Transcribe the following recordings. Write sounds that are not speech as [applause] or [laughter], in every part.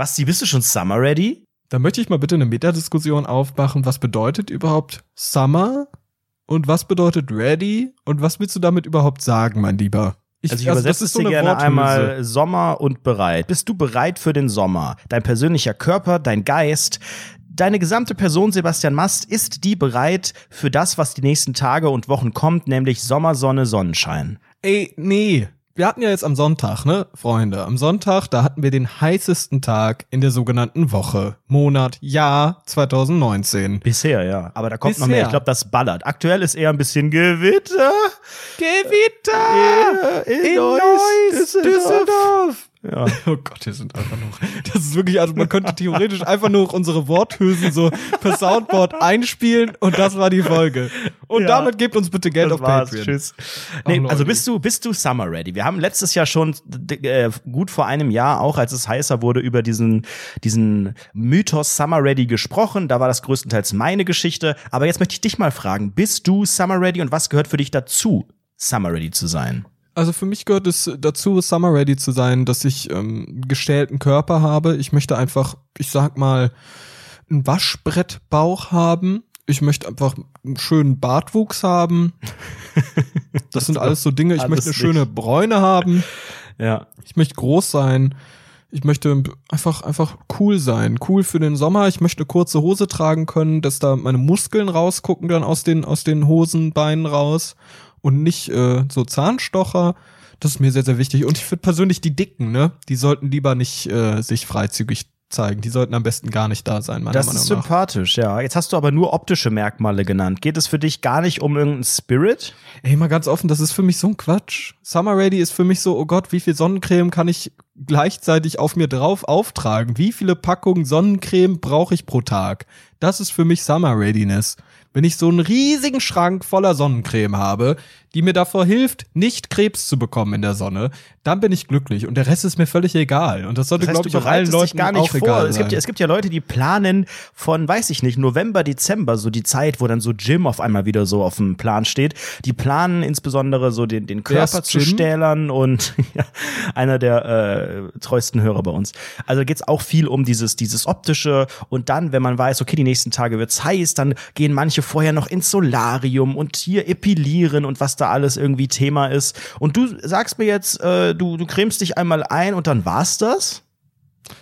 Basti, bist du schon Summer ready? Da möchte ich mal bitte eine Metadiskussion aufmachen. Was bedeutet überhaupt Summer? Und was bedeutet ready? Und was willst du damit überhaupt sagen, mein Lieber? Ich, also ich also übersetze es dir gerne Worthülse. einmal Sommer und bereit. Bist du bereit für den Sommer? Dein persönlicher Körper, dein Geist, deine gesamte Person, Sebastian Mast, ist die bereit für das, was die nächsten Tage und Wochen kommt, nämlich Sommer, Sonne, Sonnenschein? Ey, nee wir hatten ja jetzt am Sonntag, ne, Freunde, am Sonntag, da hatten wir den heißesten Tag in der sogenannten Woche, Monat, Jahr 2019. Bisher, ja. Aber da kommt Bisher. noch mehr. Ich glaube, das ballert. Aktuell ist eher ein bisschen Gewitter. Gewitter! in, in Neuss, Düsseldorf. Düsseldorf. Ja. [laughs] Oh Gott, wir sind einfach nur. Das ist wirklich, also man könnte theoretisch einfach nur unsere Worthülsen so per Soundboard einspielen und das war die Folge. Und ja, damit gebt uns bitte Geld auf war's. Patreon. Tschüss. Nee, also bist du, bist du Summer Ready? Wir haben letztes Jahr schon äh, gut vor einem Jahr, auch als es heißer wurde, über diesen, diesen Mythos Summer Ready gesprochen. Da war das größtenteils meine Geschichte. Aber jetzt möchte ich dich mal fragen, bist du Summer Ready und was gehört für dich dazu, Summer Ready zu sein? Also für mich gehört es dazu, Summer Ready zu sein, dass ich ähm, gestählten Körper habe. Ich möchte einfach, ich sag mal, einen Waschbrettbauch haben. Ich möchte einfach einen schönen Bartwuchs haben. [laughs] Das sind alles so Dinge. Ich möchte eine nicht. schöne Bräune haben. [laughs] Ja. Ich möchte groß sein. Ich möchte einfach, einfach cool sein. Cool für den Sommer. Ich möchte eine kurze Hose tragen können, dass da meine Muskeln rausgucken dann aus den, aus den Hosenbeinen raus und nicht äh, so Zahnstocher. Das ist mir sehr, sehr wichtig. Und ich finde persönlich die Dicken, ne, die sollten lieber nicht äh, sich freizügig zeigen. Die sollten am besten gar nicht da sein, meiner das Meinung nach. Das ist sympathisch, ja. Jetzt hast du aber nur optische Merkmale genannt. Geht es für dich gar nicht um irgendeinen Spirit? Ey, mal ganz offen, das ist für mich so ein Quatsch. Summer Ready ist für mich so, oh Gott, wie viel Sonnencreme kann ich gleichzeitig auf mir drauf auftragen? Wie viele Packungen Sonnencreme brauche ich pro Tag? Das ist für mich Summer Readiness wenn ich so einen riesigen Schrank voller Sonnencreme habe, die mir davor hilft, nicht Krebs zu bekommen in der Sonne, dann bin ich glücklich und der Rest ist mir völlig egal. Und das sollte, glaube ich, auch allen Leuten gar nicht auch vor. egal es gibt, es gibt ja Leute, die planen von, weiß ich nicht, November, Dezember, so die Zeit, wo dann so Gym auf einmal wieder so auf dem Plan steht. Die planen insbesondere so den, den Körper zu stählern und [laughs] ja, einer der äh, treuesten Hörer bei uns. Also geht's auch viel um dieses, dieses optische und dann, wenn man weiß, okay, die nächsten Tage wird's heiß, dann gehen manche vorher noch ins Solarium und hier epilieren und was da alles irgendwie Thema ist. Und du sagst mir jetzt, äh, du, du cremst dich einmal ein und dann war's das?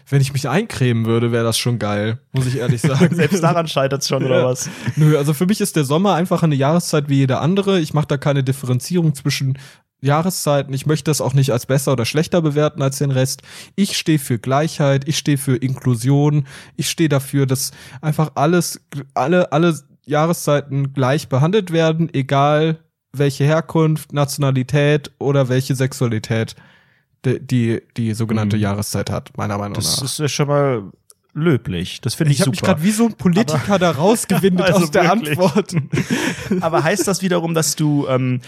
Wenn ich mich eincremen würde, wäre das schon geil, muss ich ehrlich sagen. [laughs] Selbst daran scheitert es schon, oder was? Nö, also für mich ist der Sommer einfach eine Jahreszeit wie jede andere. Ich mache da keine Differenzierung zwischen Jahreszeiten. Ich möchte das auch nicht als besser oder schlechter bewerten als den Rest. Ich stehe für Gleichheit, ich stehe für Inklusion, ich stehe dafür, dass einfach alles, alle, alle Jahreszeiten gleich behandelt werden, egal welche Herkunft, Nationalität oder welche Sexualität die, die, die sogenannte mhm. Jahreszeit hat, meiner Meinung das nach. Das ist schon mal löblich. Das finde ich, ich super. Ich habe mich gerade wie so ein Politiker Aber, da rausgewindet [laughs] also aus der wirklich. Antwort. [laughs] Aber heißt das wiederum, dass du ähm,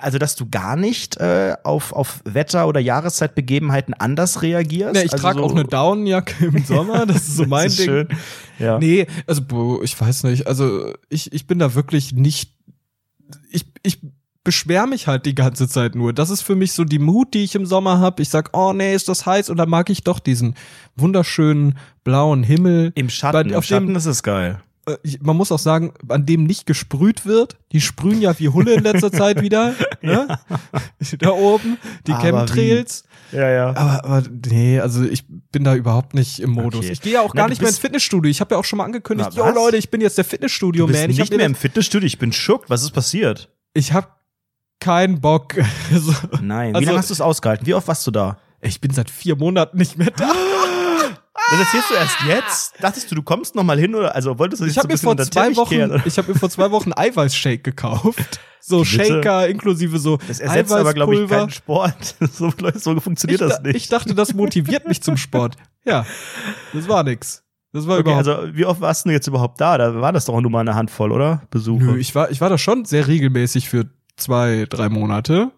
also dass du gar nicht äh, auf, auf Wetter- oder Jahreszeitbegebenheiten anders reagierst? Nee, ich also trage so auch eine Daunenjacke im [laughs] Sommer, das ist so mein ist Ding. Schön. Ja. Nee, also boah, ich weiß nicht, also ich, ich bin da wirklich nicht ich, ich beschwer mich halt die ganze Zeit nur. Das ist für mich so die Mut, die ich im Sommer habe. Ich sag, oh nee, ist das heiß und dann mag ich doch diesen wunderschönen blauen Himmel. Im Schatten, auf im Schatten dem, ist es geil. Äh, man muss auch sagen, an dem nicht gesprüht wird. Die sprühen ja wie Hulle in letzter Zeit wieder. Ne? [laughs] Da oben, die aber Chemtrails. Wie? Ja, ja. Aber, aber nee, also ich bin da überhaupt nicht im Modus. Okay. Ich gehe ja auch gar Na, nicht mehr ins Fitnessstudio. Ich habe ja auch schon mal angekündigt, yo Leute, ich bin jetzt der Fitnessstudio-Man. Ich nicht mehr im Fitnessstudio, ich bin schock. Was ist passiert? Ich habe keinen Bock. [laughs] so. Nein, wie also, lange hast du es ausgehalten? Wie oft warst du da? Ich bin seit vier Monaten nicht mehr da. [gasps] Das erzählst du erst jetzt? Dachtest du, du kommst noch mal hin oder also wolltest du dich ich hab so mir vor zwei Wochen, kehren, Ich habe mir vor zwei Wochen Eiweißshake gekauft. So Bitte? Shaker inklusive so Das ersetzt aber glaube ich keinen Sport. [laughs] So, so funktioniert ich das nicht. Ich dachte, das motiviert mich zum Sport. Ja, das war nix. Das war okay, überhaupt. Also wie oft warst du jetzt überhaupt da? Da war das doch nur mal eine Handvoll, oder? Besuche. Nö, ich war ich war da schon sehr regelmäßig für zwei, drei Monate.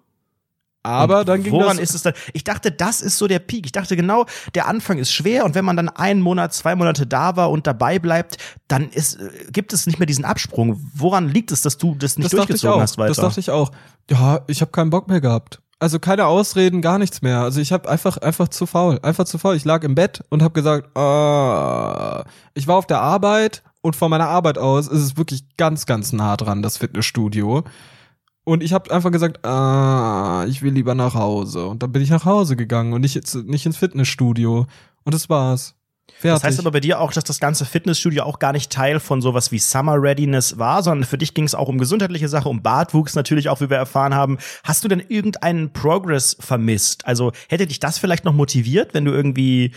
Aber und dann ging woran das ist es dann? Ich dachte, das ist so der Peak. Ich dachte genau, der Anfang ist schwer und wenn man dann einen Monat, zwei Monate da war und dabei bleibt, dann ist, äh, gibt es nicht mehr diesen Absprung. Woran liegt es, dass du das nicht das durchgezogen hast weiter? Das dachte ich auch. Ja, ich habe keinen Bock mehr gehabt. Also keine Ausreden, gar nichts mehr. Also ich habe einfach einfach zu faul, einfach zu faul. Ich lag im Bett und habe gesagt, äh, ich war auf der Arbeit und von meiner Arbeit aus ist es wirklich ganz ganz nah dran das Fitnessstudio. Und ich habe einfach gesagt, ah, ich will lieber nach Hause. Und dann bin ich nach Hause gegangen und nicht, nicht ins Fitnessstudio. Und das war's. Fertig. Das heißt aber bei dir auch, dass das ganze Fitnessstudio auch gar nicht Teil von sowas wie Summer Readiness war, sondern für dich ging es auch um gesundheitliche Sache, um Bartwuchs natürlich auch, wie wir erfahren haben. Hast du denn irgendeinen Progress vermisst? Also hätte dich das vielleicht noch motiviert, wenn du irgendwie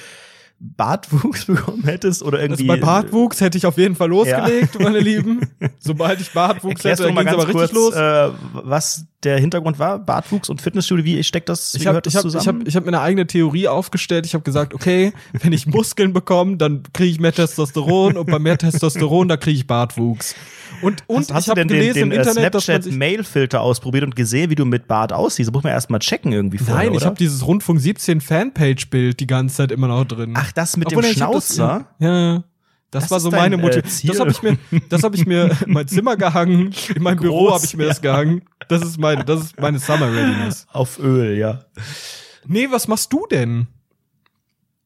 Bartwuchs [laughs] bekommen hättest oder irgendwie. Also bei Bartwuchs hätte ich auf jeden Fall losgelegt, ja. meine Lieben. [laughs] Sobald ich Bartwuchs Erklärst hätte, ging aber richtig kurz, los. Äh, was der Hintergrund war, Bartwuchs und Fitnessstudio, wie steckt das, wie ich hab, ich hab, Ich habe ich hab mir eine eigene Theorie aufgestellt. Ich habe gesagt, okay, wenn ich Muskeln bekomme, dann kriege ich mehr Testosteron und bei mehr Testosteron, da kriege ich Bartwuchs. Und, und hast, hast ich habe gelesen den, den, im Internet, Snapchat Mail Filter ausprobiert und gesehen, wie du mit Bart aussiehst. Das muss man erstmal checken irgendwie vorher, Nein, ich habe dieses Rundfunk 17 Fanpage Bild die ganze Zeit immer noch drin. Ach, das mit Obwohl, dem Schnauzer? Das, ja. Das, das war so dein, meine Motivation. Äh, das habe ich mir, das habe ich mir in [laughs] mein Zimmer gehangen. In meinem Groß, Büro habe ich mir ja. das gehangen. Das ist meine, das ist meine Summer Readiness. Auf Öl, ja. Nee, was machst du denn?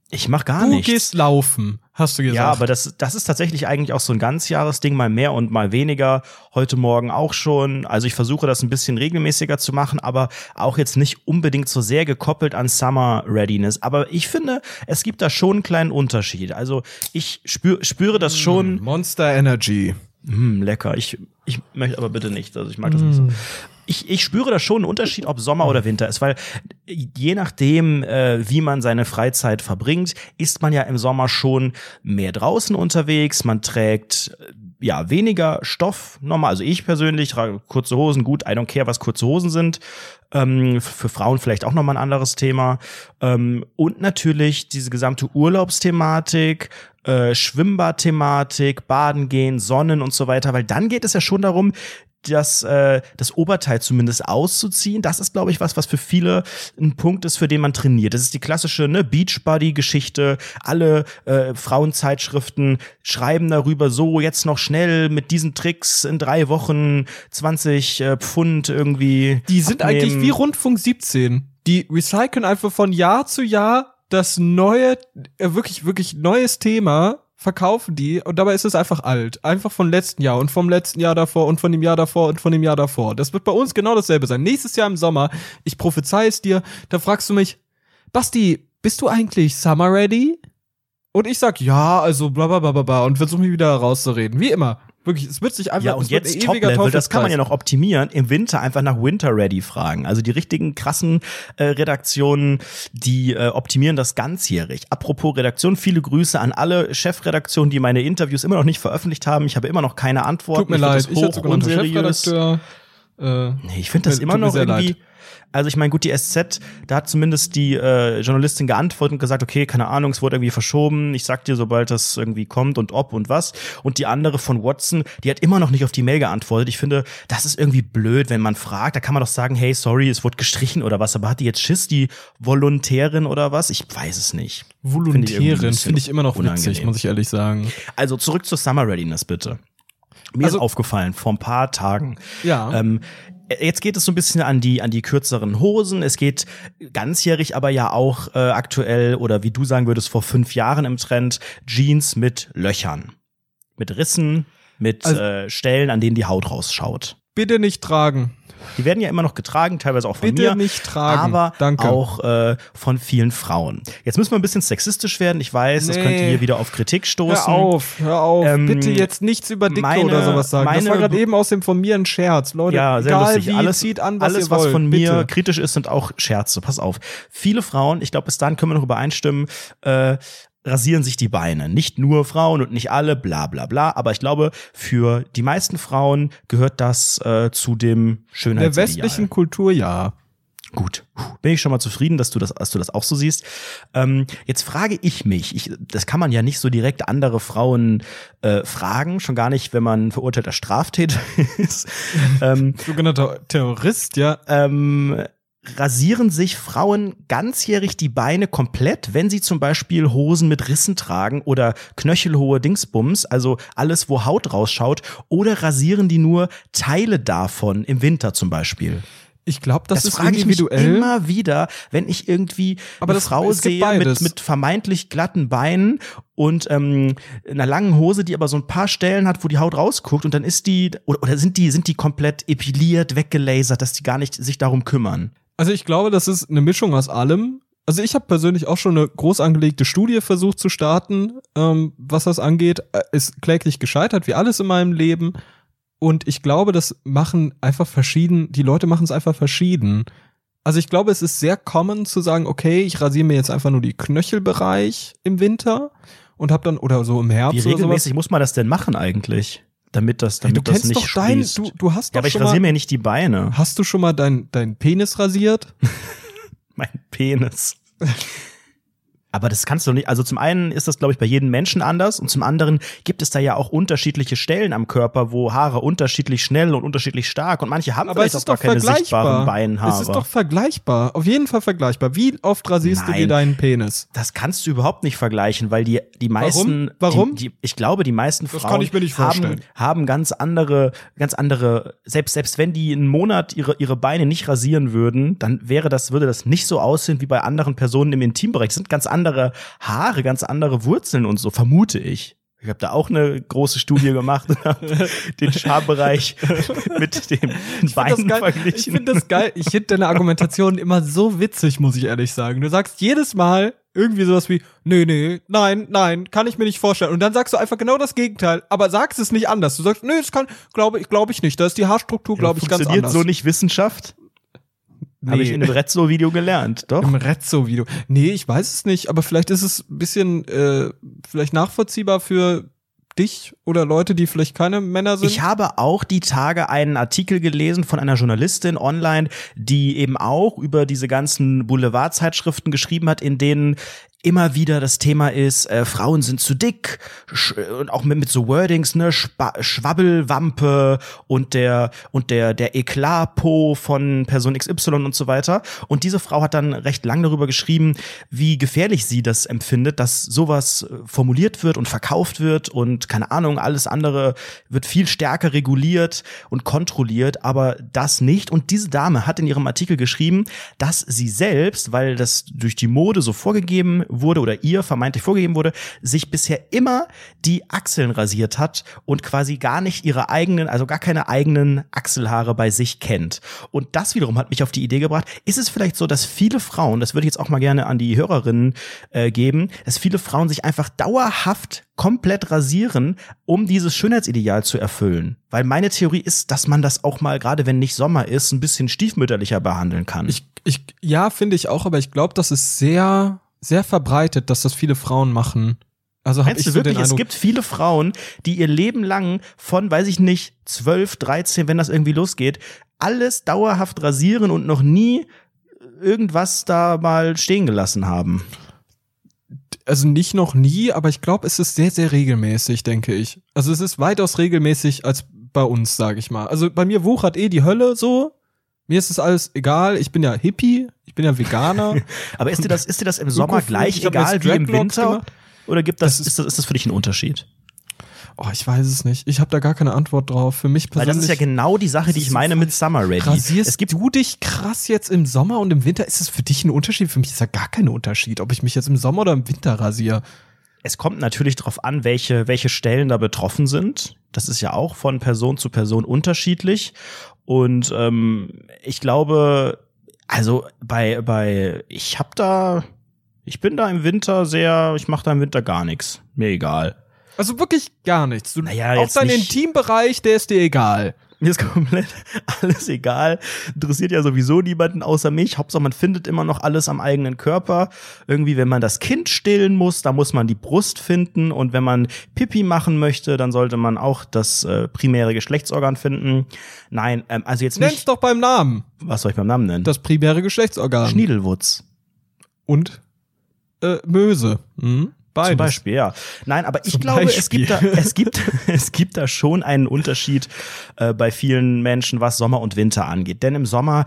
Ich mach gar du nichts. Du gehst laufen, hast du gesagt. Ja, aber das, das ist tatsächlich eigentlich auch so ein Ganzjahresding, mal mehr und mal weniger. Heute Morgen auch schon. Also ich versuche das ein bisschen regelmäßiger zu machen, aber auch jetzt nicht unbedingt so sehr gekoppelt an Summer Readiness. Aber ich finde, es gibt da schon einen kleinen Unterschied. Also ich spür, spüre das schon. Monster Energy. Mm, lecker. Ich, ich möchte aber bitte nicht. Also ich mag das mm. nicht so ich, ich spüre da schon einen Unterschied, ob Sommer oder Winter ist, weil je nachdem, äh, wie man seine Freizeit verbringt, ist man ja im Sommer schon mehr draußen unterwegs, man trägt äh, ja weniger Stoff normal. Also ich persönlich trage kurze Hosen, gut, I don't care, was kurze Hosen sind. Ähm, für Frauen vielleicht auch nochmal ein anderes Thema. Ähm, und natürlich diese gesamte Urlaubsthematik, äh, Schwimmbadthematik, Baden gehen, Sonnen und so weiter, weil dann geht es ja schon darum, das, äh, das Oberteil zumindest auszuziehen. Das ist, glaube ich, was, was für viele ein Punkt ist, für den man trainiert. Das ist die klassische ne, Beachbody-Geschichte. Alle äh, Frauenzeitschriften schreiben darüber, so jetzt noch schnell mit diesen Tricks in drei Wochen 20 äh, Pfund irgendwie. Die sind abnehmen. eigentlich wie Rundfunk 17. Die recyceln einfach von Jahr zu Jahr das neue, äh, wirklich, wirklich neues Thema verkaufen die und dabei ist es einfach alt. Einfach von letzten Jahr und vom letzten Jahr davor und von dem Jahr davor und von dem Jahr davor. Das wird bei uns genau dasselbe sein. Nächstes Jahr im Sommer, ich prophezei es dir, da fragst du mich, Basti, bist du eigentlich Summer ready? Und ich sag, ja, also bla bla bla bla und versuche mich wieder rauszureden. Wie immer. Wirklich, es wird sich einfach. Ja, und jetzt Top-Level, das kann man ja noch optimieren. Im Winter einfach nach Winter Ready fragen. Also die richtigen krassen äh, Redaktionen, die äh, optimieren das ganzjährig. Apropos Redaktion, viele Grüße an alle Chefredaktionen, die meine Interviews immer noch nicht veröffentlicht haben. Ich habe immer noch keine Antwort. Tut mir ich leid, ich hatte sogar noch Chefredakteur. Äh, nee, ich finde das immer noch irgendwie. Leid. Also ich meine, gut, die SZ, da hat zumindest die äh, Journalistin geantwortet und gesagt, okay, keine Ahnung, es wurde irgendwie verschoben. Ich sag dir, sobald das irgendwie kommt und ob und was. Und die andere von Watson, die hat immer noch nicht auf die Mail geantwortet. Ich finde, das ist irgendwie blöd, wenn man fragt. Da kann man doch sagen, hey, sorry, es wurde gestrichen oder was. Aber hat die jetzt Schiss, die Volontärin oder was? Ich weiß es nicht. Volontärin finde ich, find ich, immer noch unangenehm. witzig, muss ich ehrlich sagen. Also zurück zur Summer Readiness, bitte. Mir also, ist aufgefallen, vor ein paar Tagen. Ja. Ähm, Jetzt geht es so ein bisschen an die an die kürzeren Hosen. Es geht ganzjährig, aber ja auch äh, aktuell oder wie du sagen würdest vor fünf Jahren im Trend Jeans mit Löchern, mit Rissen, mit also, äh, Stellen, an denen die Haut rausschaut. Bitte nicht tragen. Die werden ja immer noch getragen, teilweise auch von Bitte mir. nicht tragen. Aber Danke. auch äh, von vielen Frauen. Jetzt müssen wir ein bisschen sexistisch werden. Ich weiß, nee. das könnte hier wieder auf Kritik stoßen. Hör auf, hör auf. Ähm, Bitte jetzt nichts über Dicke meine, oder sowas sagen. Meine, das war gerade eben aus dem von mir ein Scherz. Leute, ja, sehr egal lustig. wie, alles, zieht an, was alles, was wollt, von mir bitte. kritisch ist, sind auch Scherze. Pass auf. Viele Frauen, ich glaube, bis dahin können wir noch übereinstimmen, äh, rasieren sich die Beine. Nicht nur Frauen und nicht alle, bla bla bla. Aber ich glaube, für die meisten Frauen gehört das äh, zu dem Schönheitsideal. Der westlichen Kultur ja. Gut, bin ich schon mal zufrieden, dass du das, dass du das auch so siehst. Ähm, jetzt frage ich mich, ich, das kann man ja nicht so direkt andere Frauen äh, fragen, schon gar nicht, wenn man verurteilter Straftäter [laughs] ist. ähm, Sogenannter Terrorist, ja. Ähm, rasieren sich Frauen ganzjährig die Beine komplett, wenn sie zum Beispiel Hosen mit Rissen tragen oder knöchelhohe Dingsbums, also alles, wo Haut rausschaut, oder rasieren die nur Teile davon im Winter zum Beispiel? Ich glaube, das, das ist frage individuell. Ich mich immer wieder, wenn ich irgendwie Aber eine das- Frau sehe mit, mit vermeintlich glatten Beinen und ähm, einer langen Hose, die aber so ein paar Stellen hat, wo die Haut rausguckt und dann ist die oder, oder sind die sind die komplett epiliert, weggelasert, dass die gar nicht sich darum kümmern. Also ich glaube, das ist eine Mischung aus allem. Also ich habe persönlich auch schon eine groß angelegte Studie versucht zu starten, ähm, was das angeht. Äh, Ist kläglich gescheitert, wie alles in meinem Leben. Und ich glaube, das machen einfach verschieden, die Leute machen es einfach verschieden. Also ich glaube, es ist sehr common zu sagen, okay, ich rasiere mir jetzt einfach nur die Knöchelbereich im Winter und hab dann, oder so im Herbst Wie regelmäßig muss man das denn machen eigentlich, damit das damit du das kennst nicht doch dein, sprießt? du, du hast ja, doch aber ich rasiere mir nicht die Beine. hast du schon mal dein, dein Penis rasiert? [laughs] Mein Penis. [laughs] Aber das kannst du nicht. Also zum einen ist das, glaube ich, bei jedem Menschen anders und zum anderen gibt es da ja auch unterschiedliche Stellen am Körper, wo Haare unterschiedlich schnell und unterschiedlich stark und manche haben Aber vielleicht es auch ist gar doch keine sichtbaren. Beinhaare. Es ist doch vergleichbar. Auf jeden Fall vergleichbar. Wie oft rasierst du Nein. dir deinen Penis? das kannst du überhaupt nicht vergleichen, weil die die meisten Warum? Die, die, ich glaube, die meisten Das Frauen kann ich mir nicht haben, haben ganz andere ganz andere selbst selbst wenn die einen Monat ihre ihre Beine nicht rasieren würden, dann wäre das würde das nicht so aussehen wie bei anderen Personen im Intimbereich. Das sind ganz andere Haare, ganz andere Wurzeln und so vermute ich. Ich habe da auch eine große Studie gemacht und [laughs] den Schambereich mit dem das geil. Ich verglichen. finde das geil. Ich finde deine Argumentation immer so witzig, muss ich ehrlich sagen. Du sagst jedes Mal irgendwie sowas wie, nee, nee, nein, nein, kann ich mir nicht vorstellen. Und dann sagst du einfach genau das Gegenteil, aber sagst es nicht anders. Du sagst, nee, das kann, glaube ich, glaube ich nicht. Da ist die Haarstruktur, glaube ich, ganz Funktioniert anders. so nicht Wissenschaft? Habe ich in einem Rezzo-Video gelernt, doch? Im Rezzo-Video. Nee, ich weiß es nicht, aber vielleicht ist es ein bisschen äh, vielleicht nachvollziehbar für dich oder Leute, die vielleicht keine Männer sind. Ich habe auch die Tage einen Artikel gelesen von einer Journalistin online, die eben auch über diese ganzen Boulevardzeitschriften geschrieben hat, in denen immer wieder das Thema ist, äh, Frauen sind zu dick und auch mit, mit so Wordings, ne, Spa Schwabbelwampe und der und der der Eklatpo von Person XY und so weiter. Und diese Frau hat dann recht lang darüber geschrieben, wie gefährlich sie das empfindet, dass sowas äh, formuliert wird und verkauft wird und keine Ahnung, alles andere wird viel stärker reguliert und kontrolliert, aber das nicht. Und diese Dame hat in ihrem Artikel geschrieben, dass sie selbst, weil das durch die Mode so vorgegeben wurde oder ihr vermeintlich vorgegeben wurde, sich bisher immer die Achseln rasiert hat und quasi gar nicht ihre eigenen, also gar keine eigenen Achselhaare bei sich kennt. Und das wiederum hat mich auf die Idee gebracht, ist es vielleicht so, dass viele Frauen, das würde ich jetzt auch mal gerne an die Hörerinnen äh, geben, dass viele Frauen sich einfach dauerhaft komplett rasieren, um dieses Schönheitsideal zu erfüllen. Weil meine Theorie ist, dass man das auch mal, gerade wenn nicht Sommer ist, ein bisschen stiefmütterlicher behandeln kann. Ich, ich, ja, finde ich auch, aber ich glaube, das ist sehr, sehr verbreitet, dass das viele Frauen machen. Also habe Meinst ich du so wirklich, es gibt viele Frauen, die ihr Leben lang von, weiß ich nicht, 12, 13, wenn das irgendwie losgeht, alles dauerhaft rasieren und noch nie irgendwas da mal stehen gelassen haben. Also nicht noch nie, aber ich glaube, es ist sehr, sehr regelmäßig, denke ich. Also es ist weitaus regelmäßig als bei uns, sage ich mal. Also bei mir wuchert eh die Hölle so. Mir ist es alles egal. Ich bin ja Hippie, ich bin ja Veganer. [laughs] Aber ist dir das, ist dir das im Sommer gleich egal wie im Winter? gemacht. Oder gibt das, Das ist- ist, das, ist das für dich ein Unterschied? Oh, ich weiß es nicht. Ich habe da gar keine Antwort drauf. Für mich Weil persönlich. das ist ja genau die Sache, die ich meine mit Summer Ready. Rasierst es gibt du dich krass jetzt im Sommer und im Winter? Ist es für dich ein Unterschied? Für mich ist da gar kein Unterschied, ob ich mich jetzt im Sommer oder im Winter rasiere. Es kommt natürlich darauf an, welche, welche Stellen da betroffen sind. Das ist ja auch von Person zu Person unterschiedlich. Und ähm, ich glaube, also bei, bei, ich hab da, ich bin da im Winter sehr, ich mache da im Winter gar nichts. Mir egal. Also wirklich gar nichts. Du, Naja, auch dein nicht- Intimbereich, der ist dir egal. Mir ist komplett [laughs] alles egal. Interessiert ja sowieso niemanden außer mich. Hauptsache, man findet immer noch alles am eigenen Körper. Irgendwie, wenn man das Kind stillen muss, da muss man die Brust finden. Und wenn man Pipi machen möchte, dann sollte man auch das äh, primäre Geschlechtsorgan finden. Nein, ähm, also jetzt Nenn's nicht. doch beim Namen. Was soll ich beim Namen nennen? Das primäre Geschlechtsorgan. Schniedelwutz. Und äh, Möse. Mhm. Beides. Zum Beispiel, ja. Nein, aber ich Zum glaube, Beispiel. es gibt da, es gibt, es gibt da schon einen Unterschied äh, bei vielen Menschen, was Sommer und Winter angeht. Denn im Sommer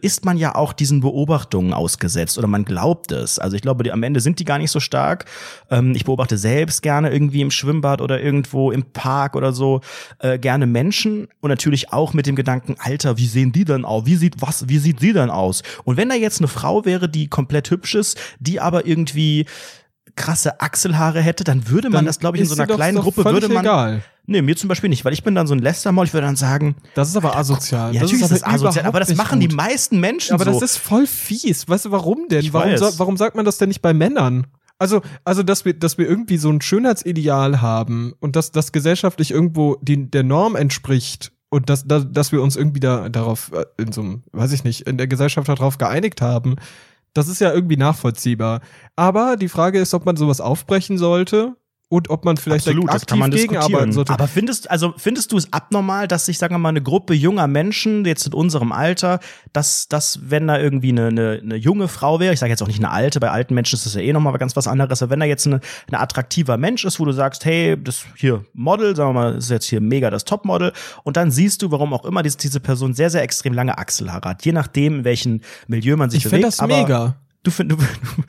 ist man ja auch diesen Beobachtungen ausgesetzt oder man glaubt es. Also ich glaube, die, am Ende sind die gar nicht so stark. Ähm, ich beobachte selbst gerne irgendwie im Schwimmbad oder irgendwo im Park oder so äh, gerne Menschen und natürlich auch mit dem Gedanken, Alter, wie sehen die denn aus? Wie sieht was? Wie sieht sie denn aus? Und wenn da jetzt eine Frau wäre, die komplett hübsch ist, die aber irgendwie krasse Achselhaare hätte, dann würde man dann das, glaube ich, in so einer kleinen Gruppe würde man. Egal. Nee, mir zum Beispiel nicht, weil ich bin dann so ein Lästermaul, ich würde dann sagen. Das ist aber asozial. Ja, das natürlich ist, das asozial, aber das machen gut. die meisten Menschen aber so. Aber das ist voll fies. Weißt du, warum denn? warum, sa warum sagt man das denn nicht bei Männern? Also, also, dass wir, dass wir irgendwie so ein Schönheitsideal haben und dass das gesellschaftlich irgendwo die, der Norm entspricht und dass, dass, dass wir uns irgendwie da, darauf, äh, in so einem, weiß ich nicht, in der Gesellschaft darauf geeinigt haben, das ist ja irgendwie nachvollziehbar. Aber die Frage ist, ob man sowas aufbrechen sollte und ob man vielleicht Absolut, aktiv das kann man gegenarbeiten sollte. Aber findest, also findest du es abnormal, dass sich, sagen wir mal, eine Gruppe junger Menschen, jetzt in unserem Alter, dass, dass wenn da irgendwie eine, eine, eine junge Frau wäre, ich sage jetzt auch nicht eine alte, bei alten Menschen ist das ja eh nochmal ganz was anderes, aber wenn da jetzt eine, ein attraktiver Mensch ist, wo du sagst, hey, das hier Model, sagen wir mal, ist jetzt hier mega das Topmodel, und dann siehst du, warum auch immer diese, diese Person sehr, sehr extrem lange Achselhaare hat, je nachdem, in welchem Milieu man sich ich bewegt. Ich finde das mega. Du, du, [laughs] du,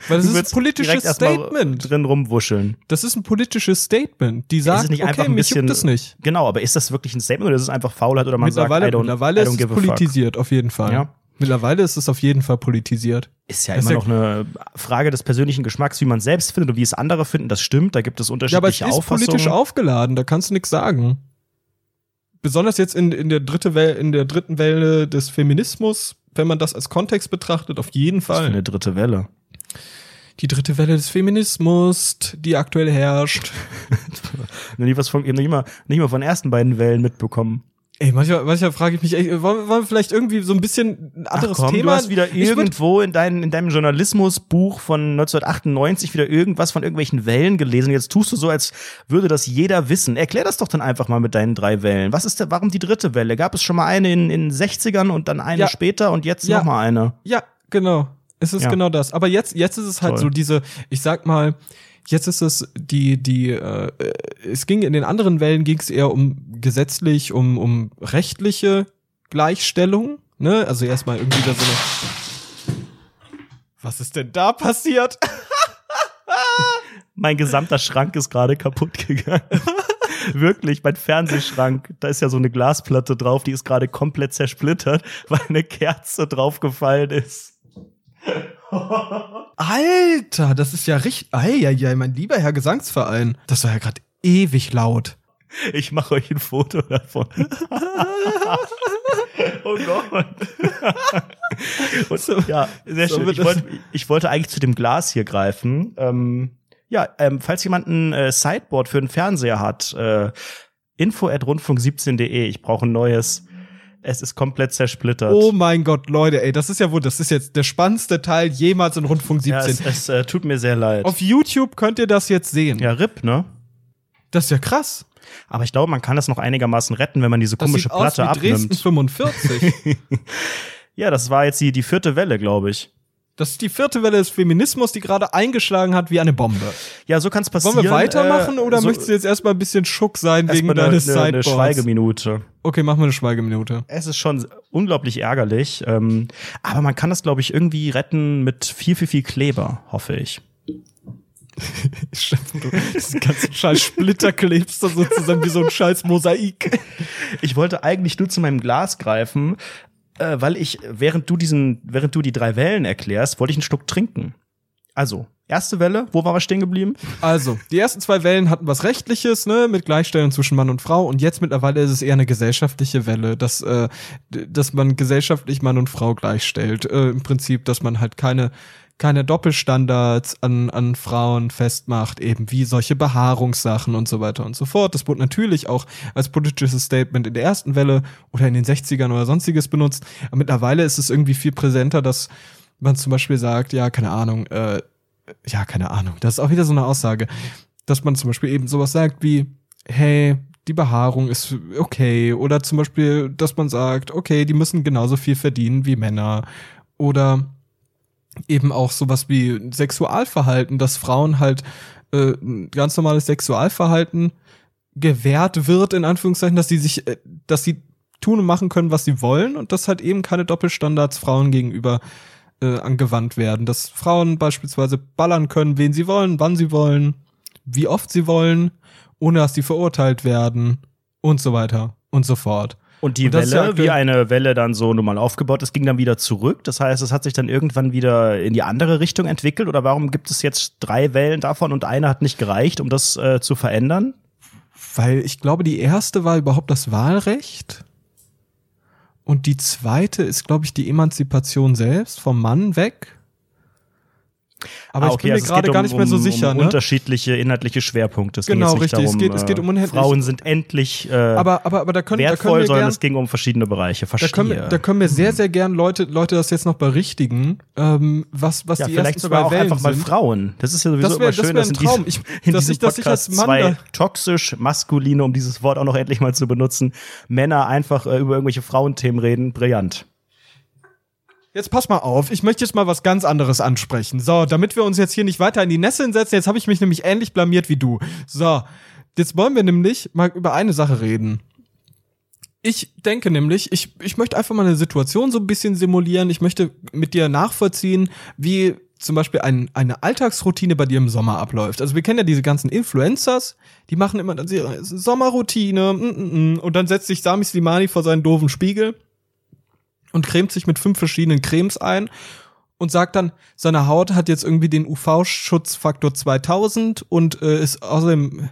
Weil das ist ein politisches Statement. Drin rumwuscheln. Das ist ein politisches Statement. Die sagt, nicht okay, ein bisschen, das nicht. Genau, aber ist das wirklich ein Statement oder ist es einfach Faulheit oder man mittlerweile, sagt, I don't, mittlerweile I don't ist es politisiert, auf jeden Fall. Ja. Mittlerweile ist es auf jeden Fall politisiert. Ist ja das immer noch eine Frage des persönlichen Geschmacks, wie man selbst findet und wie es andere finden. Das stimmt, da gibt es unterschiedliche ja, aber es ist politisch aufgeladen, da kannst du nichts sagen. Besonders jetzt in, in, der dritte Welle, in der dritten Welle des Feminismus, wenn man das als Kontext betrachtet, auf jeden Fall. Das ist eine dritte Welle die dritte Welle des Feminismus, die aktuell herrscht. [laughs] nie was von, nicht mal, nicht mal von den ersten beiden Wellen mitbekommen. Ey, manchmal, manchmal frage ich mich, ey, wollen, wollen wir vielleicht irgendwie so ein bisschen ein anderes Ach komm, Thema? Du hast wieder irgendwo in, dein, in deinem Journalismusbuch von 1998 wieder irgendwas von irgendwelchen Wellen gelesen. Jetzt tust du so, als würde das jeder wissen. Erklär das doch dann einfach mal mit deinen drei Wellen. Was ist der, warum die dritte Welle? Gab es schon mal eine in, in 60ern und dann eine ja. später und jetzt ja. noch mal eine? Ja, genau. Es ist ja. genau das. Aber jetzt, jetzt ist es halt Toll. so diese, ich sag mal, jetzt ist es die, die, äh, es ging in den anderen Wellen ging es eher um gesetzlich, um, um rechtliche Gleichstellung. Ne? Also erstmal irgendwie da so eine. Was ist denn da passiert? mein gesamter Schrank ist gerade kaputt gegangen. Wirklich, mein Fernsehschrank, da ist ja so eine Glasplatte drauf, die ist gerade komplett zersplittert, weil eine Kerze draufgefallen ist. Alter, das ist ja richtig. Eieiei, mein lieber Herr Gesangsverein. Das war ja gerade ewig laut. Ich mache euch ein Foto davon. [laughs] oh Gott. Und, so, ja, sehr so schön. Ich wollte, ich wollte eigentlich zu dem Glas hier greifen. Ähm, ja, ähm, falls jemand ein äh, Sideboard für einen Fernseher hat, äh, info at rundfunk17.de. Ich brauche ein neues. Es ist komplett zersplittert. Oh mein Gott, Leute, ey, das ist ja wohl, das ist jetzt der spannendste Teil jemals in Rundfunk 17. Ja, es, es äh, tut mir sehr leid. Auf YouTube könnt ihr das jetzt sehen. Ja, RIP, ne? Das ist ja krass. Aber ich glaube, man kann das noch einigermaßen retten, wenn man diese komische das sieht Platte aus wie abnimmt. Dresden 45. [laughs] ja, das war jetzt die, die vierte Welle, glaube ich. Das ist die vierte Welle des Feminismus, die gerade eingeschlagen hat wie eine Bombe. Ja, so kann es passieren. Wollen wir weitermachen äh, oder so möchtest du jetzt erstmal ein bisschen Schuck sein wegen eine, deines eine, Sideboards? Eine Schweigeminute. Okay, machen wir eine Schweigeminute. Es ist schon unglaublich ärgerlich, ähm, aber man kann das, glaube ich, irgendwie retten mit viel, viel, viel Kleber, hoffe ich. [laughs] du diesen ganzen scheiß Splitter klebst da sozusagen wie so ein scheiß Mosaik. Ich wollte eigentlich nur zu meinem Glas greifen, äh, weil ich, während du diesen, während du die drei Wellen erklärst, wollte ich einen Schluck trinken. Also, erste Welle, wo waren wir stehen geblieben? Also, die ersten zwei Wellen hatten was Rechtliches, ne, mit Gleichstellung zwischen Mann und Frau. Und jetzt mittlerweile ist es eher eine gesellschaftliche Welle, dass, äh, dass man gesellschaftlich Mann und Frau gleichstellt. Äh, Im Prinzip, dass man halt keine keine Doppelstandards an, an Frauen festmacht, eben wie solche Behaarungssachen und so weiter und so fort. Das wurde natürlich auch als politisches Statement in der ersten Welle oder in den 60ern oder sonstiges benutzt. Aber mittlerweile ist es irgendwie viel präsenter, dass man zum Beispiel sagt, ja, keine Ahnung, äh, ja, keine Ahnung, das ist auch wieder so eine Aussage, dass man zum Beispiel eben sowas sagt wie, hey, die Behaarung ist okay. Oder zum Beispiel, dass man sagt, okay, die müssen genauso viel verdienen wie Männer. Oder eben auch sowas wie Sexualverhalten, dass Frauen halt äh, ganz normales Sexualverhalten gewährt wird, in Anführungszeichen, dass die sich, äh, dass sie tun und machen können, was sie wollen und dass halt eben keine Doppelstandards Frauen gegenüber äh, angewandt werden. Dass Frauen beispielsweise ballern können, wen sie wollen, wann sie wollen, wie oft sie wollen, ohne dass sie verurteilt werden und so weiter und so fort. Und die und Welle, ja wie eine Welle dann so normal aufgebaut ist, ging dann wieder zurück. Das heißt, es hat sich dann irgendwann wieder in die andere Richtung entwickelt. Oder warum gibt es jetzt drei Wellen davon und eine hat nicht gereicht, um das äh, zu verändern? Weil ich glaube, die erste war überhaupt das Wahlrecht. Und die zweite ist, glaube ich, die Emanzipation selbst vom Mann weg. Aber ah, okay, ich bin mir also gerade gar nicht mehr so sicher. Um, um ne? unterschiedliche inhaltliche Schwerpunkte. Es genau, richtig. Darum, es, geht, es geht um unendlich. Frauen sind endlich äh, aber, aber, aber da können, wertvoll, da können wir sondern gern, es ging um verschiedene Bereiche. Verstehe. Da können, wir, da können wir sehr, sehr gern Leute, Leute das jetzt noch berichtigen, ähm, was, was ja, die vielleicht sogar auch einfach mal Frauen. Das ist ja sowieso das wär, immer schön, das dass ein Traum. Ich, in dass ich, dass ich als Mann zwei toxisch maskuline, um dieses Wort auch noch endlich mal zu benutzen, Männer einfach äh, über irgendwelche Frauenthemen reden. Brillant. Jetzt pass mal auf, ich möchte jetzt mal was ganz anderes ansprechen. So, damit wir uns jetzt hier nicht weiter in die Nesseln setzen, jetzt habe ich mich nämlich ähnlich blamiert wie du. So, jetzt wollen wir nämlich mal über eine Sache reden. Ich denke nämlich, ich, ich möchte einfach mal eine Situation so ein bisschen simulieren. Ich möchte mit dir nachvollziehen, wie zum Beispiel ein, eine Alltagsroutine bei dir im Sommer abläuft. Also wir kennen ja diese ganzen Influencers, die machen immer dann ihre Sommerroutine mm, mm, mm, und dann setzt sich Sami Slimani vor seinen doofen Spiegel und cremt sich mit fünf verschiedenen Cremes ein und sagt dann, seine Haut hat jetzt irgendwie den UV-Schutzfaktor 2000 und äh, ist außerdem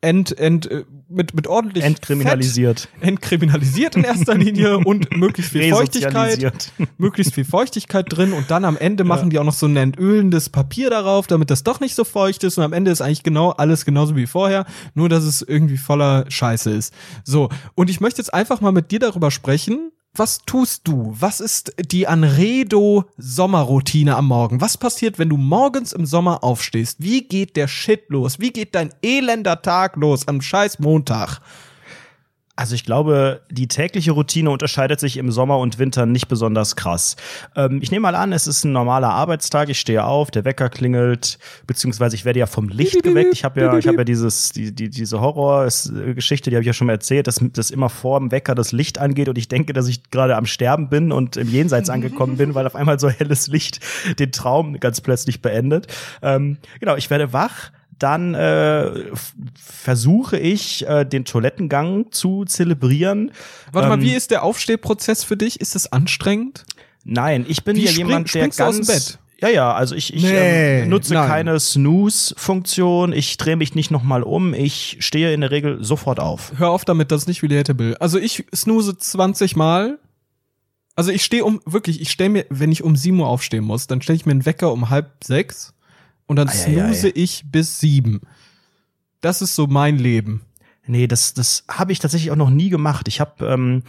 ent, ent, äh, mit, mit ordentlich entkriminalisiert. Fett, entkriminalisiert in erster Linie [laughs] und möglichst viel Feuchtigkeit, [laughs] möglichst viel Feuchtigkeit drin und dann am Ende ja. machen die auch noch so ein entölendes Papier darauf, damit das doch nicht so feucht ist und am Ende ist eigentlich genau alles genauso wie vorher, nur dass es irgendwie voller Scheiße ist. So, und ich möchte jetzt einfach mal mit dir darüber sprechen, was tust du? Was ist die Anredo Sommerroutine am Morgen? Was passiert, wenn du morgens im Sommer aufstehst? Wie geht der Shit los? Wie geht dein elender Tag los am scheiß Montag? Also ich glaube, die tägliche Routine unterscheidet sich im Sommer und Winter nicht besonders krass. Ähm, ich nehme mal an, es ist ein normaler Arbeitstag. Ich stehe auf, der Wecker klingelt, beziehungsweise ich werde ja vom Licht geweckt. Ich habe ja, ich habe ja dieses, die, die, diese Horrorgeschichte, die habe ich ja schon mal erzählt, dass, dass immer vor dem Wecker das Licht angeht und ich denke, dass ich gerade am Sterben bin und im Jenseits angekommen bin, weil auf einmal so helles Licht den Traum ganz plötzlich beendet. Ähm, genau, ich werde wach dann äh, versuche ich, äh, den Toilettengang zu zelebrieren. Warte ähm, mal, wie ist der Aufstehprozess für dich? Ist es anstrengend? Nein, ich bin wie ja spring, jemand, der ganz aus dem Bett? Ja, ja, also ich, ich nee, ähm, nutze nein. keine Snooze-Funktion, ich drehe mich nicht nochmal um, ich stehe in der Regel sofort auf. Hör auf damit, das ist nicht relatable. Also ich snooze 20 Mal. Also ich stehe um, wirklich, ich stelle mir, wenn ich um 7 Uhr aufstehen muss, dann stelle ich mir einen Wecker um halb sechs und dann snooze ich bis sieben. Das ist so mein Leben. Nee, das, das habe ich tatsächlich auch noch nie gemacht. Ich habe ähm,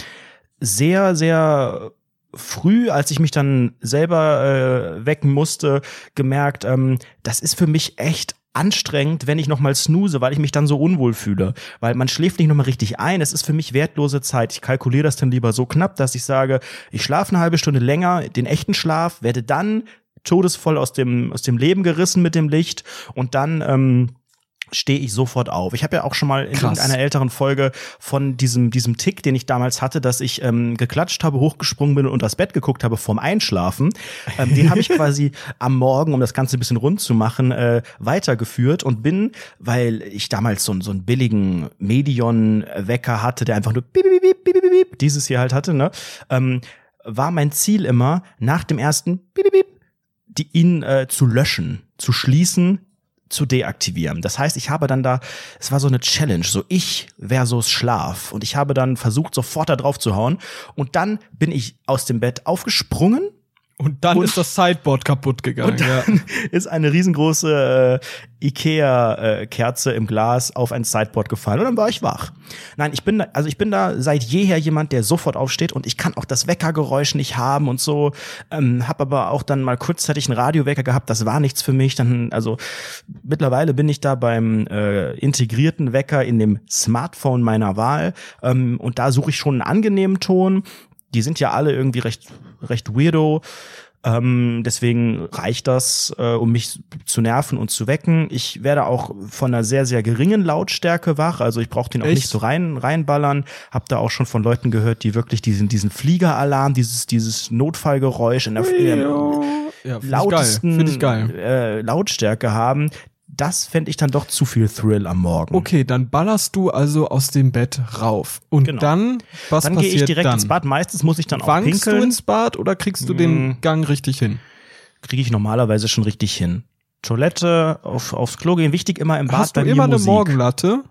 sehr, sehr früh, als ich mich dann selber äh, wecken musste, gemerkt, ähm, das ist für mich echt anstrengend, wenn ich noch mal snooze, weil ich mich dann so unwohl fühle, weil man schläft nicht noch mal richtig ein. Es ist für mich wertlose Zeit. Ich kalkuliere das dann lieber so knapp, dass ich sage, ich schlafe eine halbe Stunde länger, den echten Schlaf, werde dann todesvoll aus dem, aus dem Leben gerissen mit dem Licht und dann ähm, stehe ich sofort auf. Ich habe ja auch schon mal in Krass. irgendeiner älteren Folge von diesem diesem Tick, den ich damals hatte, dass ich ähm, geklatscht habe, hochgesprungen bin und das Bett geguckt habe vorm Einschlafen. Ähm, den habe ich [laughs] quasi am Morgen, um das Ganze ein bisschen rund zu machen, äh, weitergeführt und bin, weil ich damals so, so einen billigen Medion-Wecker hatte, der einfach nur bip, bip, bip, bip, bip, dieses hier halt hatte, ne, ähm, war mein Ziel immer nach dem ersten bip, bip, die, ihn äh, zu löschen, zu schließen, zu deaktivieren. Das heißt, ich habe dann da, es war so eine Challenge, so ich versus Schlaf. Und ich habe dann versucht, sofort da drauf zu hauen. Und dann bin ich aus dem Bett aufgesprungen und dann und, ist das Sideboard kaputt gegangen. Und dann ja. [laughs] ist eine riesengroße äh, Ikea-Kerze äh, im Glas auf ein Sideboard gefallen und dann war ich wach. Nein, ich bin da, also ich bin da seit jeher jemand, der sofort aufsteht und ich kann auch das Weckergeräusch nicht haben und so. Ähm, hab aber auch dann mal kurzzeitig einen Radiowecker gehabt. Das war nichts für mich. Dann also mittlerweile bin ich da beim äh, integrierten Wecker in dem Smartphone meiner Wahl ähm, und da suche ich schon einen angenehmen Ton die sind ja alle irgendwie recht, recht weirdo. Ähm, deswegen reicht das, äh, um mich zu nerven und zu wecken. Ich werde auch von einer sehr, sehr geringen Lautstärke wach. Also ich brauche den auch Echt? nicht so rein, reinballern. Hab da auch schon von Leuten gehört, die wirklich diesen, diesen Fliegeralarm, dieses, dieses Notfallgeräusch in der, in der ja, lautesten. Äh, Lautstärke haben das fände ich dann doch zu viel Thrill am Morgen. Okay, dann ballerst du also aus dem Bett rauf. Und genau. dann, was dann passiert gehe ich direkt dann? ins Bad. Meistens muss ich dann Wankst auch pinkeln. du ins Bad oder kriegst du den hm. Gang richtig hin? Kriege ich normalerweise schon richtig hin. Toilette, auf, aufs Klo gehen, wichtig immer im Bad. Hast du immer eine Morgenlatte?